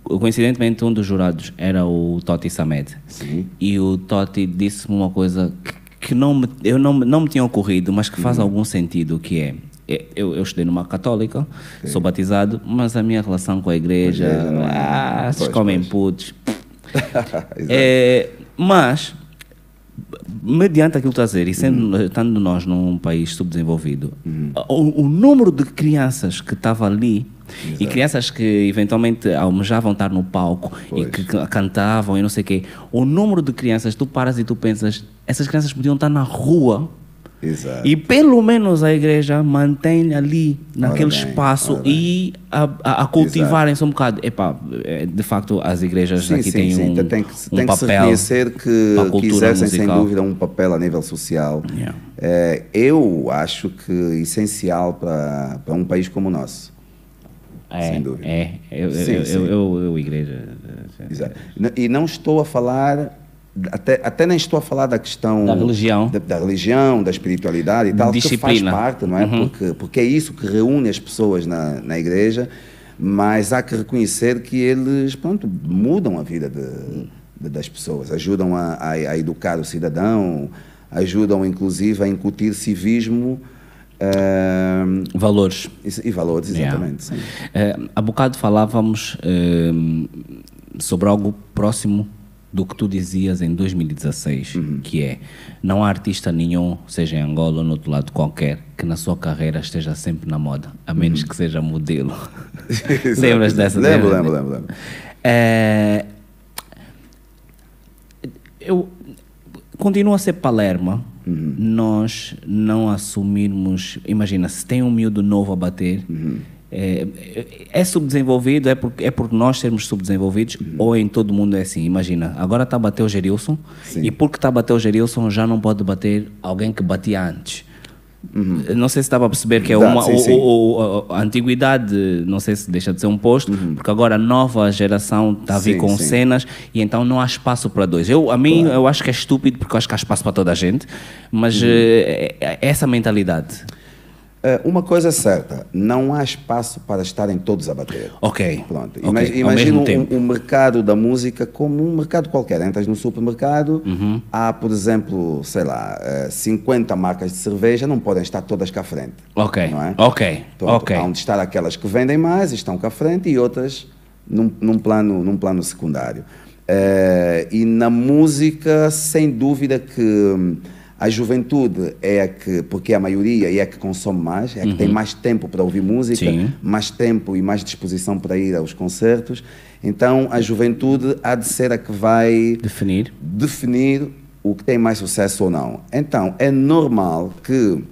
coincidentemente um dos jurados era o Totti Samed. Sim. E o Totti disse-me uma coisa que que não me, eu não, não me tinha ocorrido, mas que faz Uhum. algum sentido, que é, eu, eu estudei numa católica, sou batizado, mas a minha relação com a igreja, não é- ah, vocês Pois, comem pois. putos. <laughs> É, mas, mediante aquilo que estás a dizer, e sendo, estando nós num país subdesenvolvido, Uhum. o, o número de crianças que estava ali, e Exato. crianças que eventualmente almejavam estar no palco e Pois. que ca- cantavam e não sei o quê, o número de crianças, tu paras e tu pensas, essas crianças podiam estar na rua Exato. e pelo menos a igreja mantém ali, naquele bem, espaço, e a, a, a cultivarem-se um bocado. Epá, é, de facto, as igrejas Sim, aqui sim, têm sim. um, tem que, um tem que se papel. reconhecer que, que exercem, sem musical. dúvida, um papel a nível social. Yeah. É, eu acho que essencial para, um país como o nosso. É, sem dúvida. É, eu, Sim, eu, eu, eu, eu, igreja. Exato. N- E não estou a falar, até, até nem estou a falar da questão Da religião. da, da religião, da espiritualidade e tal, Disciplina. que faz parte, não é? Uhum. Porque, porque é isso que reúne as pessoas na, na igreja, mas há que reconhecer que eles, pronto, mudam a vida de, de- das pessoas, ajudam a, a, a educar o cidadão, ajudam inclusive a incutir civismo ehm, Valores. e, e valores, Yeah. exatamente. sim. Eh, há bocado falávamos eh, sobre algo próximo do que tu dizias em 2016, Uhum. que é não há artista nenhum, seja em Angola ou no outro lado qualquer, que na sua carreira esteja sempre na moda, a menos que seja modelo. <laughs> <laughs> Lembras dessa? Uhum. Lembro, lembro, lembro. lembro. É, eu continuo a ser Palerma. Nós não assumirmos. Imagina, se tem um miúdo novo a bater, é, é subdesenvolvido, é porque, é porque nós sermos subdesenvolvidos Uhum. ou em todo mundo é assim. Imagina, agora está a bater o Gerilson e porque está a bater o Gerilson já não pode bater alguém que batia antes. Não sei se estava a perceber que é uma, sim, sim. o- o- a antiguidade, não sei se deixa de ser um posto, porque agora a nova geração está a vir Uhum. Sim, com sim. cenas e então não há espaço para dois. Eu, a mim, eu acho que é estúpido porque eu acho que há espaço para toda a gente, mas Uhum. eh, é, é essa mentalidade. Eh, uma coisa é certa, não há espaço para estarem todos a bater. Ok. Pronto. ok, Ima- ao Imagina mesmo um- um, mercado da música como um mercado qualquer. Entras no supermercado, Uhum. há, por exemplo, sei lá, eh, 50 marcas de cerveja, não podem estar todas cá à frente. Ok, Não é? ok, Pronto, ok. Há onde estar aquelas que vendem mais e estão cá à frente e outras num, num plano, num plano secundário. Eh, e na música, sem dúvida que hum, a juventude é a que, porque é a maioria é a que consome mais, é a que tem mais tempo para ouvir música, Uhum. Sim. mais tempo e mais disposição para ir aos concertos. Então, a juventude há de ser a que vai Definir. definir o que tem mais sucesso ou não. Então, é normal que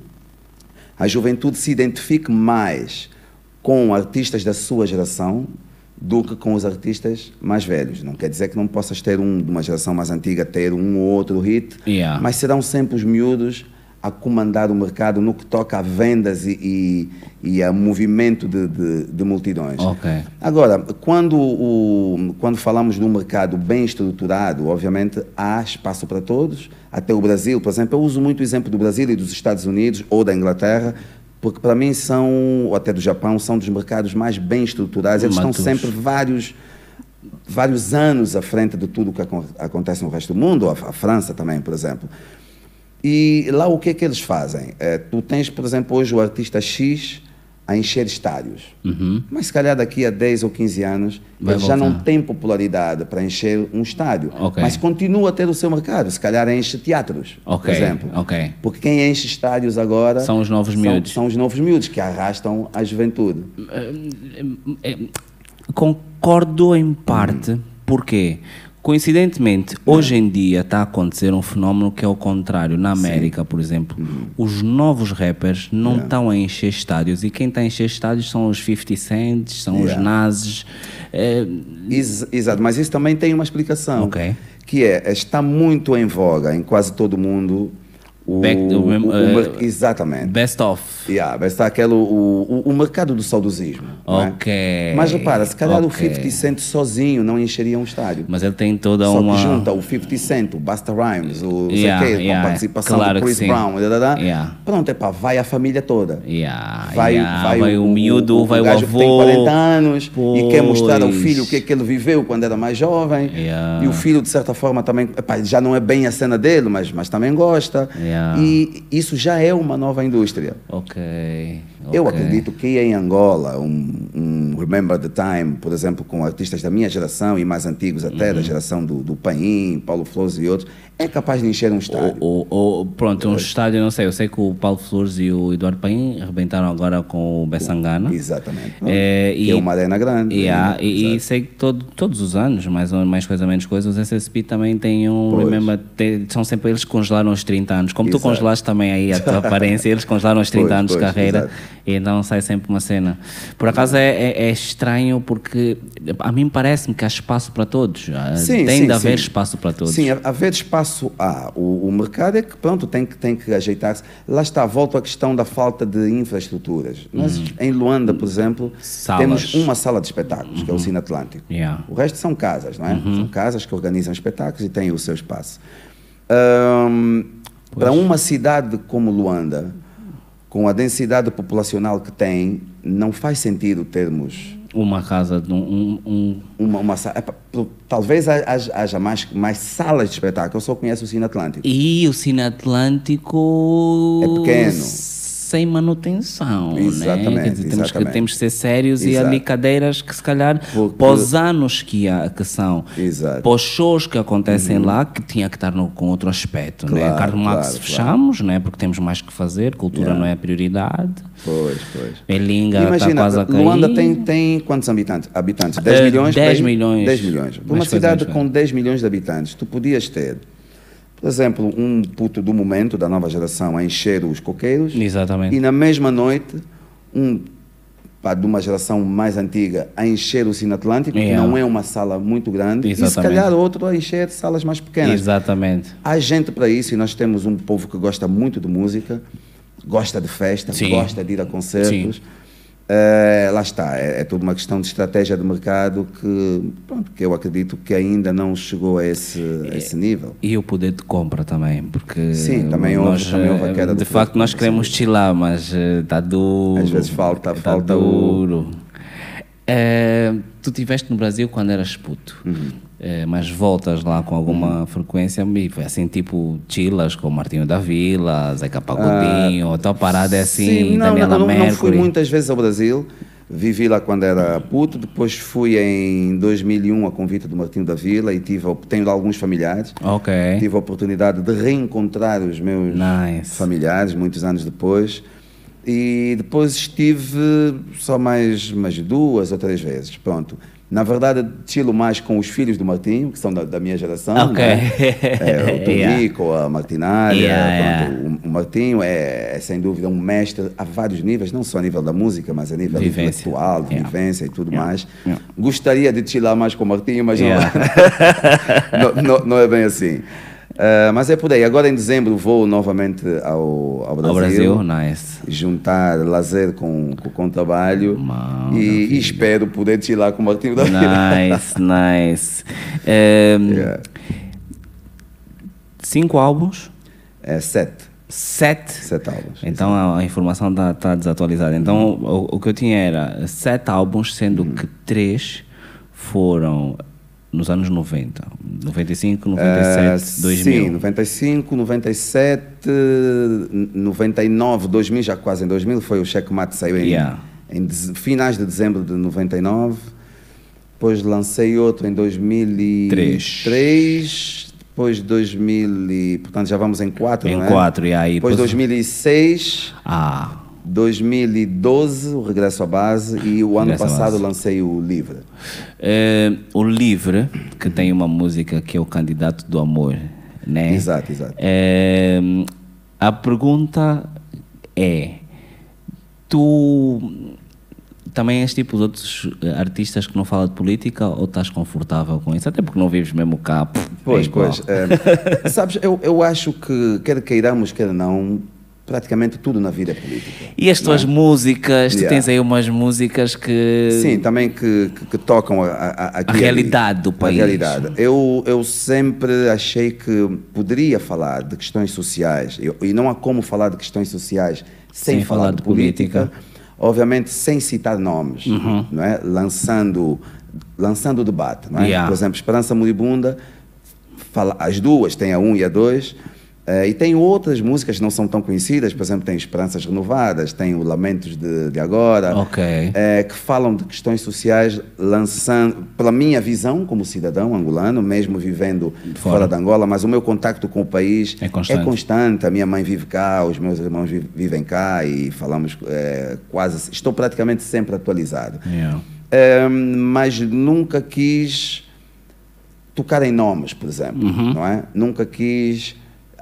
a juventude se identifique mais com artistas da sua geração do que com os artistas mais velhos. Não quer dizer que não possas ter um de uma geração mais antiga, ter um ou outro hit, Yeah. mas serão sempre os miúdos a comandar o mercado no que toca a vendas e, e, e a movimento de, de, de multidões. Ok. Agora, quando, o, quando falamos de um mercado bem estruturado, obviamente há espaço para todos. Até o Brasil, por exemplo, eu uso muito o exemplo do Brasil e dos Estados Unidos ou da Inglaterra, porque para mim são, ou até do Japão, são dos mercados mais bem estruturados. Eles estão sempre vários, vários anos à frente de tudo o que acon- acontece no resto do mundo, a, a França também, por exemplo. E lá o que é que eles fazem? Eh, tu tens, por exemplo, hoje o artista X a encher estádios. Mas se calhar daqui a 10 ou 15 anos Uhum. Vai ele já não voltar. tem popularidade para encher um estádio. Ok. Mas continua a ter o seu mercado. Se calhar enche teatros, Ok, por exemplo. ok. Porque quem enche estádios agora São os novos são, miúdos. são os novos miúdos que arrastam a juventude. É, Concordo em parte, porque coincidentemente hoje em dia está a acontecer um fenómeno que é o contrário. Na América, por exemplo, os novos rappers não estão a encher estádios e quem está a encher estádios são os 50 Cents, são os Yeah. Nazes. É, Ex- Exato, mas isso também tem uma explicação. Ok. Que é, está muito em voga em quase todo mundo o, Back o- o uh, mer- exatamente. best of. Yeah, vai estar aquele, o, o, o mercado do saudosismo. é? Ok. Mas repara, se calhar o ok. 50 Cent sozinho não encheria um estádio. Mas ele tem toda Só uma. que junta o 50 Cent, o Busta Rhymes, o não sei Yeah, quê, yeah, a participação claro do Chris. Brown, da, da, da. Yeah. pronto, é pá, vai a família toda. Yeah, Vai, yeah, vai, vai o, miúdo, vai o, gajo avô. que tem 40 anos e quer mostrar ao Pois. filho o que é que ele viveu quando era mais jovem. Yeah. E o filho, de certa forma, também epá, já não é bem a cena dele, mas, mas também gosta. Yeah. E isso já é uma nova indústria. Ok. Eu ok. acredito que em Angola, um, um Remember the Time, por exemplo, com artistas da minha geração e mais antigos até, Uhum. da geração do, do Paim, Paulo Flores e outros, é capaz de encher um estádio. Ou, ou- pronto, um estádio, não sei, eu sei que o Paulo Flores e o Eduardo Paim arrebentaram agora com o Bessangana. Exatamente. É, que é uma arena grande. Yeah, né? e, e sei que todo, todos os anos, mais, ou- mais coisa menos coisa, os SSP também têm um. Pois. Remember, te- são sempre eles que congelaram os 30 anos. Como tu Exato. congelaste também aí a tua aparência, eles congelaram os 30 Pois, anos de pois, carreira exato. E então sai sempre uma cena. Por acaso é, é, é estranho porque a mim parece-me que há espaço para todos. Ah, Sim, Tem sim, de haver sim. espaço para todos. Sim, haver espaço há. O, o mercado é que, pronto, tem que, tem que ajeitar-se. Lá está, volto à questão da falta de infraestruturas. Nós, em Luanda, por exemplo, Uhum. Salas. temos uma sala de espetáculos, que é o Cine Atlântico. Yeah. O resto são casas, não é? Uhum. São casas que organizam espetáculos e têm o seu espaço. Ahm, para uma cidade como Luanda, com a densidade populacional que tem, não faz sentido termos Uma casa, de um, um- um- uma, uma pro- talvez haja, haja mais, mais salas de espetáculo. Eu só conheço o Cine Atlântico. E o Cine Atlântico. É pequeno. Sem manutenção. Né? Exatamente, Quer dizer, temos, que, exatamente. temos que ser sérios e Exato. ali cadeiras que, se calhar, Porque- para os anos que, há, que são, Exato. Uhum. para os shows que acontecem lá, que tinha que estar no, com outro aspecto. né? Claro, Carlos Max claro, fechamos, né? porque temos mais que fazer, cultura Yeah. não é prioridade. Pois, pois. Belinga está quase a cair. Luanda tem, tem quantos habitantes? habitantes? 10 Eh, milhões? 10 por aí? milhões. 10 milhões. Uma cidade mais com 10 milhões de habitantes, tu podias ter, por exemplo, um puto do momento, da nova geração, a encher os coqueiros. Exatamente. E na mesma noite, um pá, de uma geração mais antiga a encher o Cine Atlântico, que Yeah. não é uma sala muito grande, e se Exatamente. calhar outro a encher salas mais pequenas. Exatamente. Há gente para isso e nós temos um povo que gosta muito de música, gosta de festa, Sim. gosta de ir a concertos. Eh, lá está, é, é tudo uma questão de estratégia de mercado que, pronto, que eu acredito que ainda não chegou a esse, a esse nível. E o poder de compra também, porque Sim, também houve- nós, também houve a eh, queda de facto nós queremos chilar, mas está duro. Às vezes falta- tá falta o- duro. Eh, tu estiveste no Brasil quando eras puto, Uhum. Eh, mas voltas lá com alguma frequência e foi assim tipo chilas com Martinho da Vila, Zeca Pagodinho, ou tal parada é assim, Ah, Sim, não, Daniela não, não, não fui muitas vezes ao Brasil. Vivi lá quando era puto, depois fui em 2001 a convite do Martinho da Vila e tive, tenho lá alguns familiares. Ok. Tive a oportunidade de reencontrar os meus Nice. familiares muitos anos depois. E depois estive só mais, mais duas ou três vezes. Pronto. Na verdade, chilo mais com os filhos do Martinho, que são da, da minha geração. Ok. né? <laughs> É, o Yeah. Tonico, a Martinália. Yeah, pronto. O, o Martinho é, é, sem dúvida, um mestre a vários níveis, não só a nível da música, mas a nível Vivência. intelectual, de Yeah. vivência e tudo Yeah. mais. Yeah. Gostaria de chilar mais com o Martinho, mas Yeah. não, <laughs> não, não- não é bem assim. Ah, mas é por aí. Agora em dezembro vou novamente ao, ao Brasil. Ao Brasil, nice. Juntar lazer com, com, com trabalho. Maravilha. E, e espero poder chilar com o Martinho da. Nice, <laughs> nice. Ehm, Yeah. Cinco álbuns, É sete. sete. Sete álbuns. Então a, a informação está desatualizada. Então o, o que eu tinha era sete álbuns, sendo que três foram nos anos 90. 95, 97, Ah, 2000. Sim, 95, 97, 99, 2000, já quase em 2000, foi o Checkmate saiu em, Yeah. em finais de dezembro de 99. Depois lancei outro em 2003. Depois 2000 e, portanto já vamos em quatro, Em não é? quatro, e aí Depois depois- 2006, Ah, 2012, o Regresso à Base e o ano Regresso passado lancei o Livre. eh, o Livre, que tem uma música que é o Candidato do Amor, né? Exato, exato. Eh, a pergunta é: tu também és tipo os outros eh, artistas que não falam de política ou estás confortável com isso? Até porque não vives mesmo cá. pff, Pois, é pois. é, <laughs> sabes, eu, eu acho que, quer queiramos, quer não, praticamente tudo na vida é política. E as tuas músicas, tu Yeah. tens aí umas músicas que. Sim, também que, que, que tocam a, a, a, ali. realidade do país. A realidade. Eu, eu sempre achei que poderia falar de questões sociais, eu- e não há como falar de questões sociais sem, Sem falar, falar de política, política. obviamente sem citar nomes, não é? lançando, lançando o debate. Não é? Yeah. Por exemplo, Esperança Moribunda, fala, as duas, tem a 1 e a 2, eh, e tem outras músicas que não são tão conhecidas, por exemplo, tem Esperanças Renovadas, tem o Lamentos de, de Agora, Ok. eh, que falam de questões sociais, lançando, pela minha visão como cidadão angolano, mesmo vivendo fora, Fora. de Angola, mas o meu contacto com o país É constante. constante. A minha mãe vive cá, os meus irmãos vi- vivem cá e falamos eh, quase. Estou praticamente sempre atualizado. Yeah. Mas nunca quis tocar em nomes, por exemplo, Uhum. não é? Nunca quis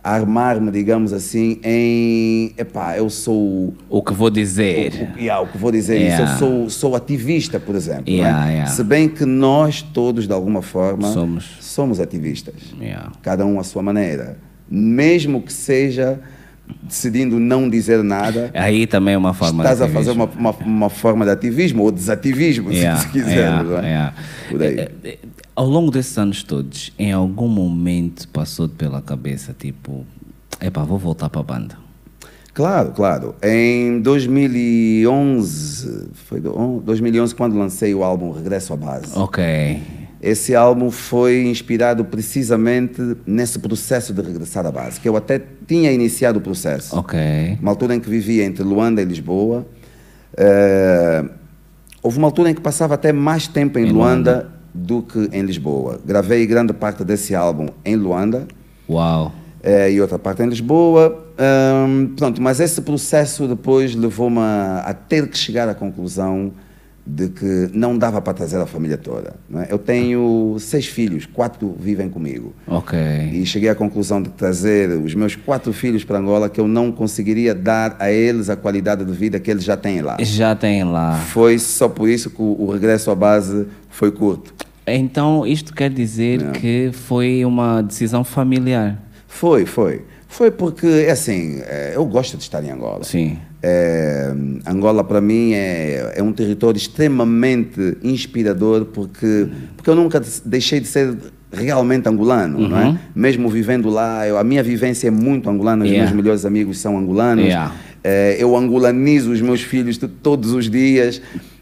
armar-me, digamos assim, em, epá, eu sou O que vou dizer. o, yeah, o que vou dizer Yeah. isso, eu sou, sou ativista, por exemplo. é? Yeah, yeah. Se bem que nós todos, de alguma forma, Somos. somos ativistas. Cada um à sua maneira. Mesmo que seja decidindo não dizer nada, Aí também é uma forma estás de a fazer uma, uma, uma forma de ativismo ou desativismo, <laughs> Yeah, se quisermos. yeah, é? yeah. Ao longo desses anos todos, em algum momento passou pela cabeça, tipo, epá, vou voltar para a banda. Claro, claro. Em 2011, foi do- on- 2011 quando lancei o álbum Regresso à Base. Ok. Esse álbum foi inspirado precisamente nesse processo de regressar à base, que eu até tinha iniciado o processo. Ok. Uma altura em que vivia entre Luanda e Lisboa. Eh, houve uma altura em que passava até mais tempo em, Em Luanda, do que em Lisboa. Gravei grande parte desse álbum em Luanda Uau. eh, e outra parte em Lisboa. Ahm, pronto, mas esse processo depois levou-me a, a ter que chegar à conclusão de que não dava para trazer a família toda. é? Eu tenho seis filhos, quatro vivem comigo. Ok. E cheguei à conclusão de trazer os meus quatro filhos para Angola que eu não conseguiria dar a eles a qualidade de vida que eles já têm lá. Já tem lá. Foi só por isso que o o regresso à base foi curto. Então, isto quer dizer Não. que foi uma decisão familiar. Foi, foi. Foi porque, é assim, eh, eu gosto de estar em Angola. Sim. É, Angola para mim é, é um território extremamente inspirador porque, porque eu nunca deixei de ser realmente angolano, não Uhum. é? Mesmo vivendo lá, eu- a minha vivência é muito angolana, os Yeah. meus melhores amigos são angolanos. Yeah. É, eu angolanizo os meus filhos to- todos os dias.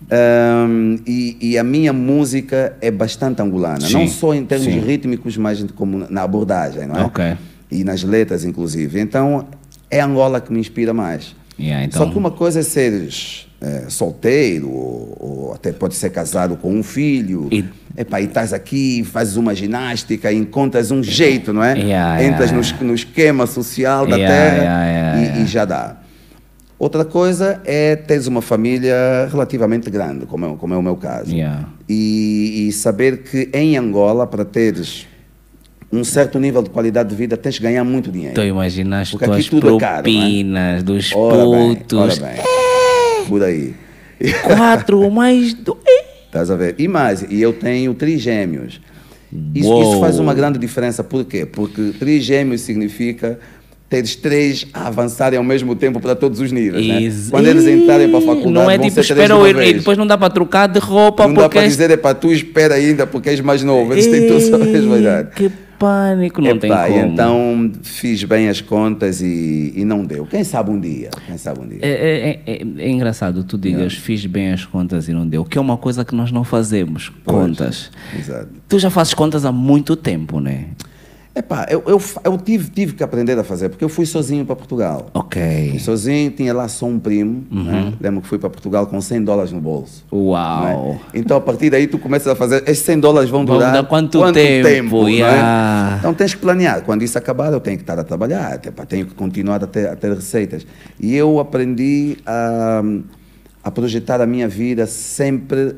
Ahm, e, e a minha música é bastante angolana, Sim, não só em termos sim. rítmicos, mas como na abordagem, não é? Ok. E nas letras, inclusive. Então, é Angola que me inspira mais. Yeah, então, Só que uma coisa é seres é, solteiro, ou, ou até pode ser casado com um filho. E- Epá, e estás aqui, fazes uma ginástica, encontras um jeito, não é? Yeah, Entras yeah. No, no esquema social da terra e, e já dá. Outra coisa é teres uma família relativamente grande, como é, como é o meu caso. Yeah. E, e saber que em Angola, para teres um certo nível de qualidade de vida, tens que ganhar muito dinheiro. Tu imaginas Porque tuas tudo é caro, é? propinas, dos Ora bem, putos. ora bem. Por aí. Quatro mais dois. <laughs> Estás a ver? E mais, e eu tenho trigêmeos. Isso, Uou. isso faz uma grande diferença. Por quê? Porque trigêmeos significa teres três a avançarem ao mesmo tempo para todos os níveis. Né? Quando eles entrarem para a faculdade, Não é vão tipo, espera e depois não dá para trocar de roupa Não dá para és- dizer, é para tu espera ainda porque és mais novo. Eles têm todos a mesma idade. Que pânico, não tem Epá, e como. Então fiz bem as contas e, e não deu. Quem sabe um dia? Quem sabe um dia? É, é- é- é engraçado, tu digas, fiz bem as contas e não deu, que é uma coisa que nós não fazemos, contas. Exato. Tu já fazes contas há muito tempo, né? Epá, eu, eu, eu tive, tive que aprender a fazer, porque eu fui sozinho para Portugal. Ok. Fui sozinho, tinha lá só um primo. Né? Lembro que fui para Portugal com 100 dólares no bolso. Uau. né? Então, a partir daí, tu começas a fazer. Esses 100 dólares vão Vão durar dar quanto tempo? não é? Yeah. Então, tens que planear. Quando isso acabar, eu tenho que estar a trabalhar. Tenho que continuar a ter, a ter receitas. E eu aprendi a, a projetar a minha vida sempre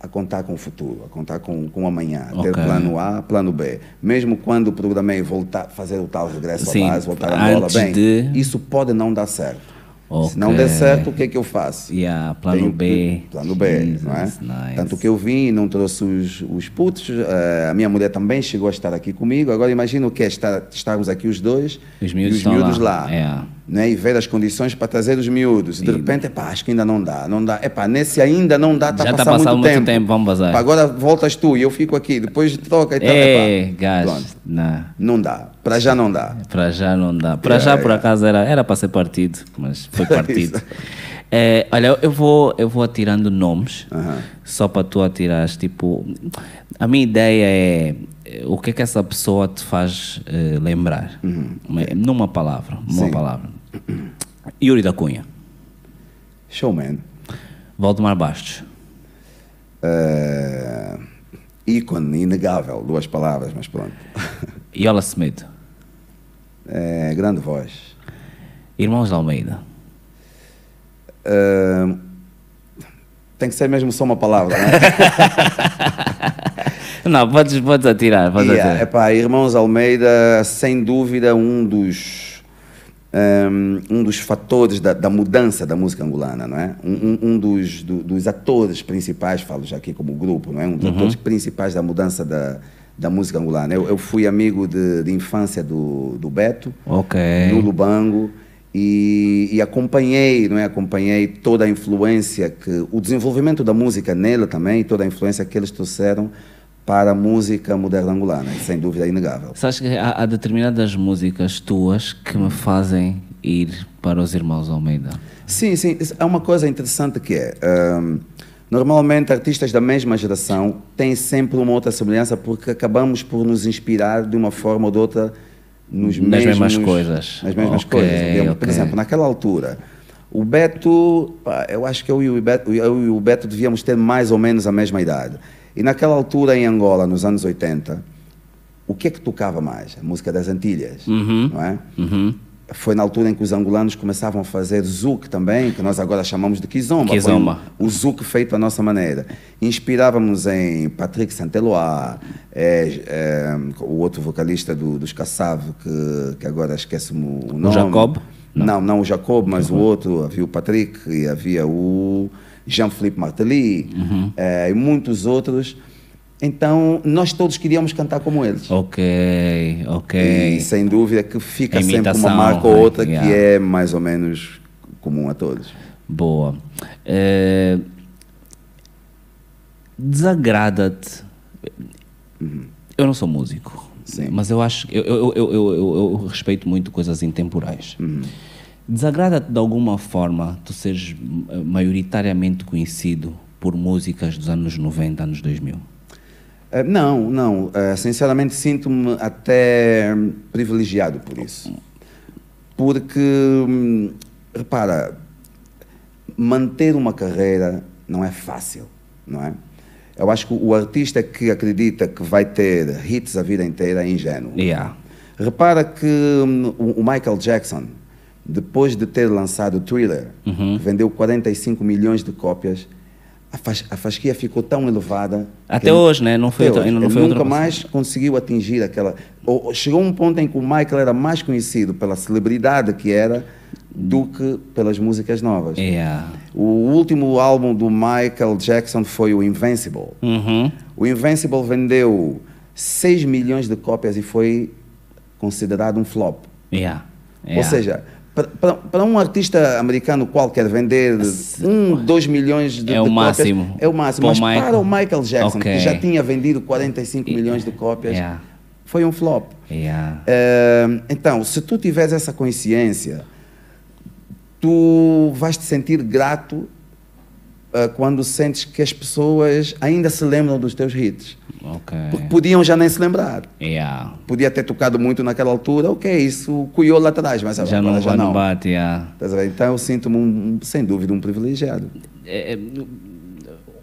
a contar com o futuro, a contar com, com amanhã, a ter plano A, plano B. Mesmo quando programei voltar, fazer o tal regresso Sim, à base, voltar a bola bem, de- isso pode não dar certo. Ok. Se não der certo, o que é que eu faço? Yeah, plano Tenho B. Plano B, Jesus, não é? nice. Tanto que eu vim e não trouxe os, os putos. eh, a minha mulher também chegou a estar aqui comigo. Agora imagina o que é estar, estarmos aqui os dois Os e os miúdos lá. lá. É. Né? E ver as condições para trazer os miúdos. De repente, epá, acho que ainda não dá. Não dá. Epá, nesse ainda não dá, está Já tá passar passando muito, muito tempo. tempo, vamos bazar. Epá, agora voltas tu e eu fico aqui. Depois troca e tal. É, gajo. Não. Não dá. Para já não dá. Para já não dá. Para Yeah, já, por acaso, era, era para ser partido, mas foi <laughs> partido. É, olha, eu vou, eu vou atirando nomes, só para tu atirares. Tipo, a minha ideia é o que é que essa pessoa te faz eh, lembrar. Uma- Numa palavra. Numa Uhum. Sim. palavra. <clears throat> Yuri da Cunha, Showman. Valdemar Bastos, Eh, ícone, inegável. Duas palavras, mas pronto. <laughs> Yola Smith, Eh, grande voz. Irmãos Almeida, Ah, tem que ser mesmo só uma palavra, né? <laughs> Não, podes, podes atirar, podes Yeah, atirar. epá, Irmãos Almeida, sem dúvida, um dos, um, dos fatores da, da mudança da música angolana, não é? Um, um- dos, do- dos atores principais, falo já aqui como grupo, não é? Um dos atores principais da mudança da, da música angolana. Eu, eu fui amigo de, de infância do, do Beto, Ok. no Lubango e, e acompanhei, não é? Acompanhei toda a influência que o desenvolvimento da música nele também, toda a influência que eles trouxeram para a música moderna angolana, sem dúvida é inegável. Sabes que há, há determinadas músicas tuas que me fazem ir para os Irmãos Almeida. Sim, sim, é uma coisa interessante que é, hum, normalmente artistas da mesma geração têm sempre uma outra semelhança porque acabamos por nos inspirar de uma forma ou de outra nos Nas mesmos, mesmas coisas. Nas mesmas Ok, coisas. digamos. Por exemplo, naquela altura, o Beto, eu acho que eu e o Beto, eu e o Beto devíamos ter mais ou menos a mesma idade. E naquela altura em Angola, nos anos 80, o que é que tocava mais? A música das Antilhas, Uhum. não é? Uhum. foi na altura em que os angolanos começavam a fazer zouk também, que nós agora chamamos de kizomba. Kizomba. O, zouk feito à nossa maneira. Inspirávamos em Patrick Santeloa, é, é, o outro vocalista do, dos Kassav, que, que agora esquece-me o nome. O Jacob? Não, não, não o Jacob, mas o outro, havia o Patrick e havia o Jean-Philippe Martelly Uhum. é, e muitos outros. Então, nós todos queríamos cantar como eles. Ok, ok. E sem dúvida que fica A sempre uma imitação, marca ou outra que Yeah. é mais ou menos comum a todos. Boa. Eh, Desagrada-te. Eu não sou músico, Sim. mas eu acho eu, eu, eu, eu, eu- eu respeito muito coisas intemporais. Desagrada-te de alguma forma tu seres eh, maioritariamente conhecido por músicas dos anos 90, anos 2000? Eh, não, não. Eh, sinceramente, sinto-me até hum, privilegiado por isso. Porque, hum, repara, manter uma carreira não é fácil, não é? Eu acho que o artista que acredita que vai ter hits a vida inteira é ingênuo. Yeah. Repara que hum, o o Michael Jackson, depois de ter lançado o Thriller, Uhum. que vendeu 45 milhões de cópias, a, fas- a fasquia ficou tão elevada. Até que ele- hoje, né? Não foi hoje, ainda não ele foi nunca ultrapassado. mais conseguiu atingir aquela. ou- ou chegou um ponto em que o Michael era mais conhecido pela celebridade que era do que pelas músicas novas. Yeah. O último álbum do Michael Jackson foi o Invincible. Uhum. O Invincible vendeu 6 milhões de cópias e foi considerado um flop. Yeah. Ou Yeah. seja, para um artista americano qualquer vender um, 2 milhões de, É de cópias é o máximo. Para Mas Michael- para o Michael Jackson, Ok. que já tinha vendido 45 milhões de cópias, Yeah. foi um flop. Yeah. Eh, então, se tu tiveres essa consciência, tu vais te sentir grato eh, quando sentes que as pessoas ainda se lembram dos teus hits. Ok. Porque podiam já nem se lembrar. Yeah. Podia ter tocado muito naquela altura, ok, isso cuiou lá atrás, mas Já agora não, já não. bate, yeah. Então eu sinto-me, um- sem dúvida, um privilegiado. É, é,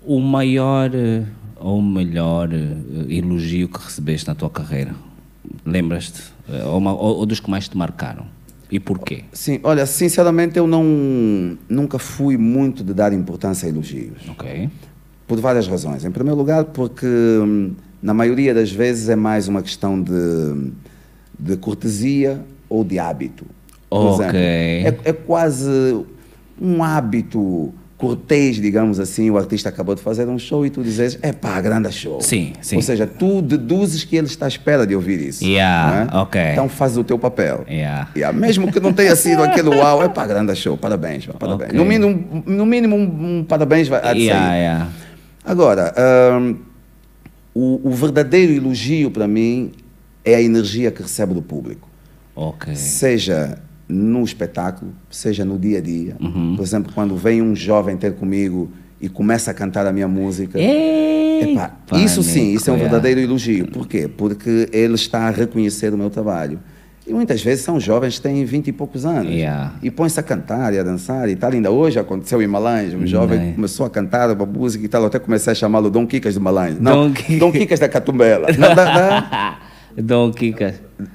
o maior eh, ou o melhor eh, elogio que recebeste na tua carreira? Lembras-te? Eh, Ou, ou- ou dos que mais te marcaram? E porquê? Sim, olha, sinceramente eu não, nunca fui muito de dar importância a elogios. Ok. Por várias razões. Em primeiro lugar, porque hum, na maioria das vezes é mais uma questão de, de cortesia ou de hábito. Por Ok. exemplo, é, é quase um hábito cortês, digamos assim. O artista acabou de fazer um show e tu dizes, é pá, grande show. Sim, sim. Ou seja, tu deduzes que ele está à espera de ouvir isso. Yeah, é? ok. Então faz o teu papel. Yeah. Yeah, mesmo que não tenha sido aquele <laughs> uau, é pá, grande show, parabéns, parabéns. Ok. No mínimo, no mínimo um, um parabéns vai Yeah, sair. yeah. Agora, hum, o, o verdadeiro elogio para mim é a energia que recebe do público. Ok. Seja no espetáculo, seja no dia a dia. Por exemplo, quando vem um jovem ter comigo e começa a cantar a minha música. Ei, Epá, isso sim, isso é um pânico, verdadeiro elogio. Por quê? Porque ele está a reconhecer o meu trabalho. E muitas vezes são jovens que têm 20 e poucos anos. Yeah. E põem-se a cantar e a dançar e tal. Ainda hoje aconteceu em Malange. Um jovem começou a cantar uma música e tal. Até comecei a chamá-lo Dom Quicas de Malange. Não, Dom Dom Quicas da Catumbela. Não, da, da, <laughs> Dom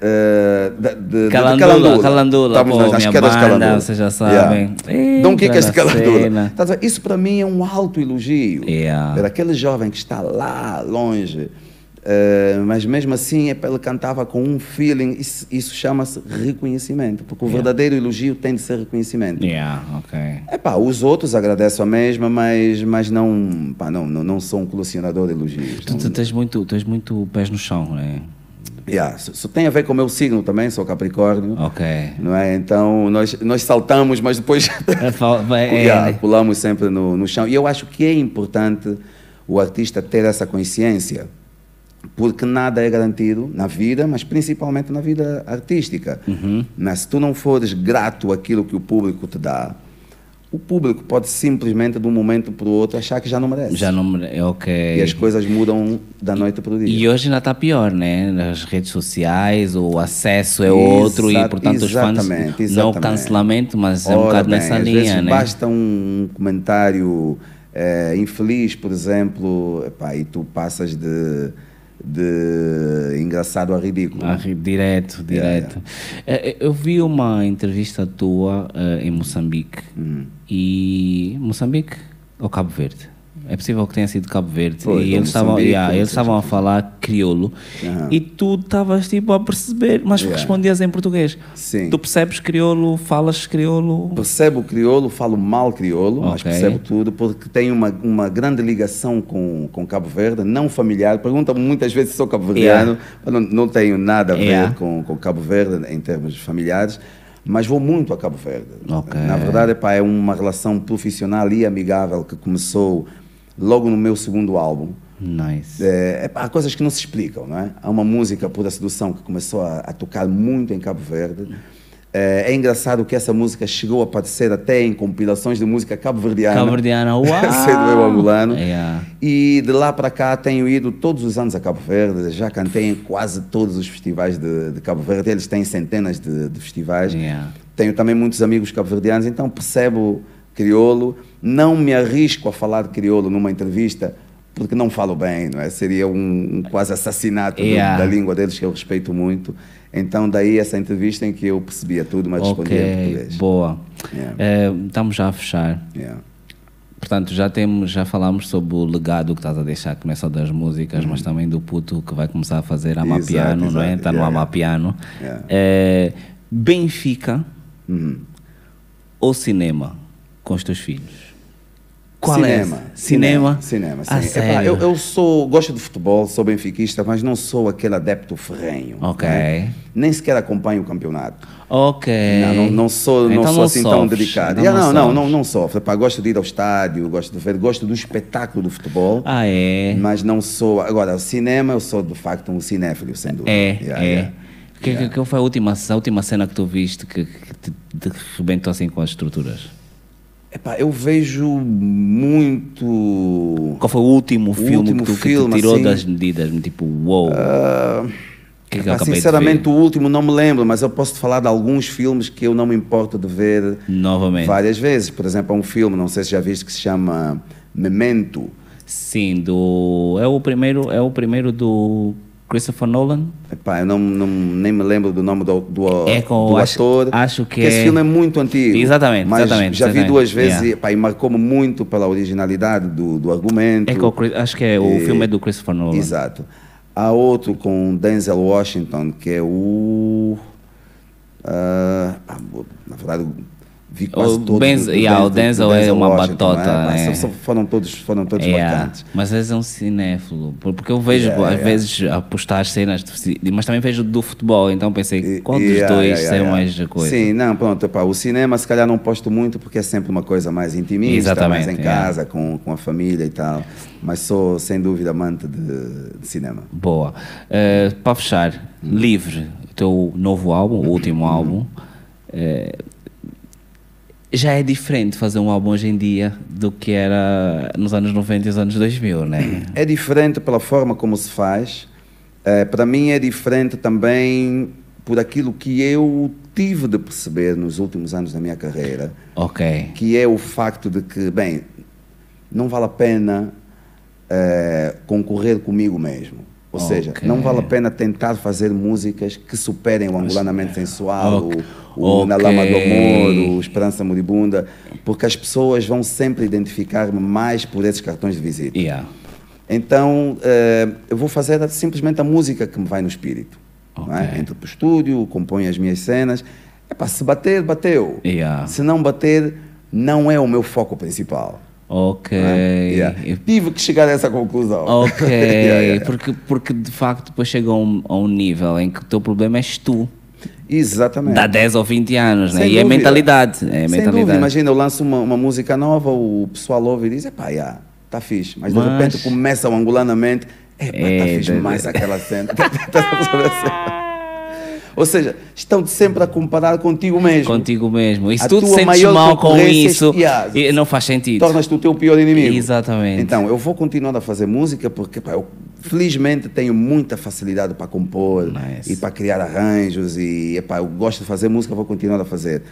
eh, da- de, de Calandula, Calandula, Estamos pô, nas, quedas banda, Calandula. vocês já sabem. Ei, Dom Quicas de Calandula. Isso para mim é um alto elogio. Yeah. Ver aquele jovem que está lá longe, eh, mas mesmo assim é ele cantava com um feeling, isso, isso chama-se reconhecimento, porque o Yeah. verdadeiro elogio tem de ser reconhecimento. Yeah, ok. Epá, os outros agradeço a mesma, mas, mas não, pá, não, não, não sou um colecionador de elogios. Tu, Não- tu tens muito, tens muito pés no chão, né? Yeah, isso, tem a ver com o meu signo também, sou Capricórnio. Ok. Não é? Então nós, nós saltamos, mas depois <laughs> É, <laughs> é, Yeah, pulamos sempre no, no chão. E eu acho que é importante o artista ter essa consciência, porque nada é garantido na vida, mas principalmente na vida artística. Mas se tu não fores grato àquilo que o público te dá, o público pode simplesmente, de um momento para o outro, achar que já não merece. Já não me... é Ok. E as coisas mudam da noite para o dia. E hoje ainda está pior, né? Nas redes sociais, o acesso é outro e, Exa- portanto, os fãs. exatamente, Não cancelamento, mas é um Ora bocado bem, nessa linha, né? Basta um comentário eh, infeliz, por exemplo, epá, e tu passas de, de engraçado a ridículo. Ah, direto, direto. Eh, Eu vi uma entrevista tua eh, em Moçambique. Hum. E. Moçambique ou Cabo Verde? É possível que tenha sido Cabo Verde. Foi, e eles estavam, yeah, eles estavam a falar crioulo. Aham. E tu estavas tipo a perceber, mas Yeah. respondias em português. Sim. Tu percebes crioulo, falas crioulo. Percebo crioulo, falo mal crioulo, mas Ok. percebo tudo, porque tenho uma, uma grande ligação com, com Cabo Verde, não familiar. Perguntam-me muitas vezes se sou cabo-verdiano, mas não, não tenho nada a ver Yeah. com, com Cabo Verde em termos familiares, mas vou muito a Cabo Verde. Ok. Na verdade, é uma relação profissional e amigável que começou logo no meu segundo álbum. Nice. É, epá, há coisas que não se explicam, não é? Há uma música Pura Sedução que começou a, a tocar muito em Cabo Verde. É, é engraçado que essa música chegou a aparecer até em compilações de música cabo-verdiana. Cabo-verdiana, <laughs> uau! Sendo eu angolano. Yeah. E de lá para cá tenho ido todos os anos a Cabo Verde, já cantei em quase todos os festivais de, de Cabo Verde, eles têm centenas de, de festivais. Yeah. Tenho também muitos amigos cabo-verdianos, então percebo crioulo. Não me arrisco a falar de crioulo numa entrevista, porque não falo bem, não é? Seria um, um quase assassinato do- Yeah. da língua deles, que eu respeito muito. Então, daí essa entrevista em que eu percebia tudo, mas respondia em português. boa. Yeah. Eh, estamos já a fechar. Yeah. Portanto, já temos, já falámos sobre o legado que estás a deixar, que não é só das músicas, mas também do puto que vai começar a fazer amapiano, Uhum. Exato, não é? Está no amapiano. Yeah. Eh, Benfica Uhum. ou cinema com os teus filhos? Qual cinema, é? Cinema? Cinema, Ah, sim. Epá, eu, eu sou, gosto de futebol, sou benfiquista, mas não sou aquele adepto ferrenho. Ok. né? Nem sequer acompanho o campeonato. Ok. Não, não, não sou, não Então sou não assim tão sofres, dedicado. então Yeah, não, não, sofres. não, não sofro. Epá, gosto de ir ao estádio, gosto de ver, gosto do espetáculo do futebol, Ah, é? mas não sou. Agora, cinema, eu sou de facto um cinéfilo, sem dúvida. É, Yeah, é. yeah. Que, que, que foi a última, a última cena que tu viste que, que te, te rebentou assim com as estruturas? Epá, eu vejo muito. Qual foi o último filme último que tu que filme, tirou assim? das medidas? Tipo, uou. Ah, que que eu epá, acabei de sinceramente, o último não me lembro, mas eu posso te falar de alguns filmes que eu não me importo de ver Novamente. várias vezes. Por exemplo, há um filme, não sei se já viste, que se chama Memento. Sim, do. É o primeiro, é o primeiro do Christopher Nolan. Epá, eu não, não- nem me lembro do nome do, do, É com- do acho- ator. acho que Esse é- filme é muito antigo. Exatamente, mas exatamente, já vi exatamente. duas vezes Yeah. e, epá, e marcou-me muito pela originalidade do, do argumento. É com acho que é, o filme é do Christopher Nolan. Exato. Há outro com Denzel Washington, que é o. ah, na verdade, vi quase O todos. Benz- do- do yeah, o do Denzel é uma Washington, batota, Mas é. só foram todos, foram todos Yeah, marcantes. mas és um cinéfilo, por- porque eu vejo Yeah, às yeah. vezes a postar cenas, mas também vejo do futebol, então pensei, qual dos dois é yeah, mais coisa? Sim, não, pronto, epá, o cinema se calhar não posto muito porque é sempre uma coisa mais intimista, Exatamente, mais em casa, com, com a família e tal. Mas sou, sem dúvida, amante de, de cinema. Boa. Eh, para fechar, Livre, o teu novo álbum, o último Uhum. álbum, eh, já é diferente fazer um álbum hoje em dia do que era nos anos 90 e os anos 2000, né? É diferente pela forma como se faz. Eh, para mim é diferente também por aquilo que eu tive de perceber nos últimos anos da minha carreira, Ok. que é o facto de que, bem, não vale a pena eh, concorrer comigo mesmo. Ou seja, Ok. não vale a pena tentar fazer músicas que superem o Angolanamente Sensual, Ok. o, o Na Ok. Lama do Amor, o Esperança Moribunda, porque as pessoas vão sempre identificar-me mais por esses cartões de visita. Yeah. Então, eh, eu vou fazer simplesmente a música que me vai no espírito. é? Ok. Entro para o estúdio, componho as minhas cenas. Epá, se bater, bateu. Yeah. Se não bater, não é o meu foco principal. Ok. é? Yeah. Tive que chegar a essa conclusão. Ok, Yeah, yeah. Porque, porque de facto depois chega a um, a um nível em que o teu problema és tu. Exatamente. Dá 10 ou 20 anos, né? E é mentalidade. É Sem mentalidade. dúvida. Imagina, eu lanço uma, uma música nova, o pessoal ouve e diz, epá, yeah, tá fixe. Mas de Mas- repente começa o angolanamente, epá, É, tá fixe mais aquela cena. Ou seja, estão sempre a comparar contigo mesmo. Contigo mesmo. E se A tu te sentes mal com é isso, yeah. e não faz sentido. Tornas-te o teu pior inimigo. Exatamente. Então, eu vou continuar a fazer música porque pá, eu felizmente tenho muita facilidade para compor Nice. e para criar arranjos e epá, eu gosto de fazer música, vou continuar a fazer.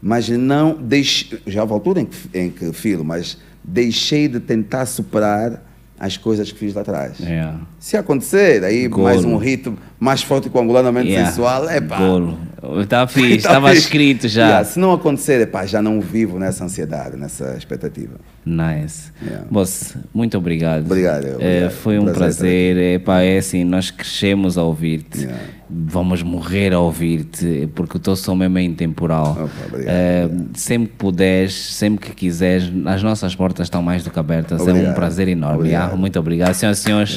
Mas não deixe, já houve altura em que, em que filo, mas deixei de tentar superar as coisas que fiz lá atrás. Yeah. Se acontecer, aí Golo. mais um ritmo mais forte que o angolanamente Yeah. sensual, é pá. Golo. Está <laughs> fixe, estava escrito já. Yeah, Se não acontecer, é pá, já não vivo nessa ansiedade, nessa expectativa. Nice. Yeah. Boss, muito obrigado. Obrigado, Eh, obrigado. foi um Prazer prazer. Epá, é assim, nós crescemos a ouvir-te. Yeah. Vamos morrer a ouvir-te, porque o teu som mesmo é intemporal. Opa, obrigado, Eh, sempre que puderes, sempre que quiseres, as nossas portas estão mais do que abertas. É um Obrigado. prazer enorme. Obrigado. Muito obrigado. Senhoras e senhores,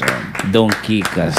Dom Kikas.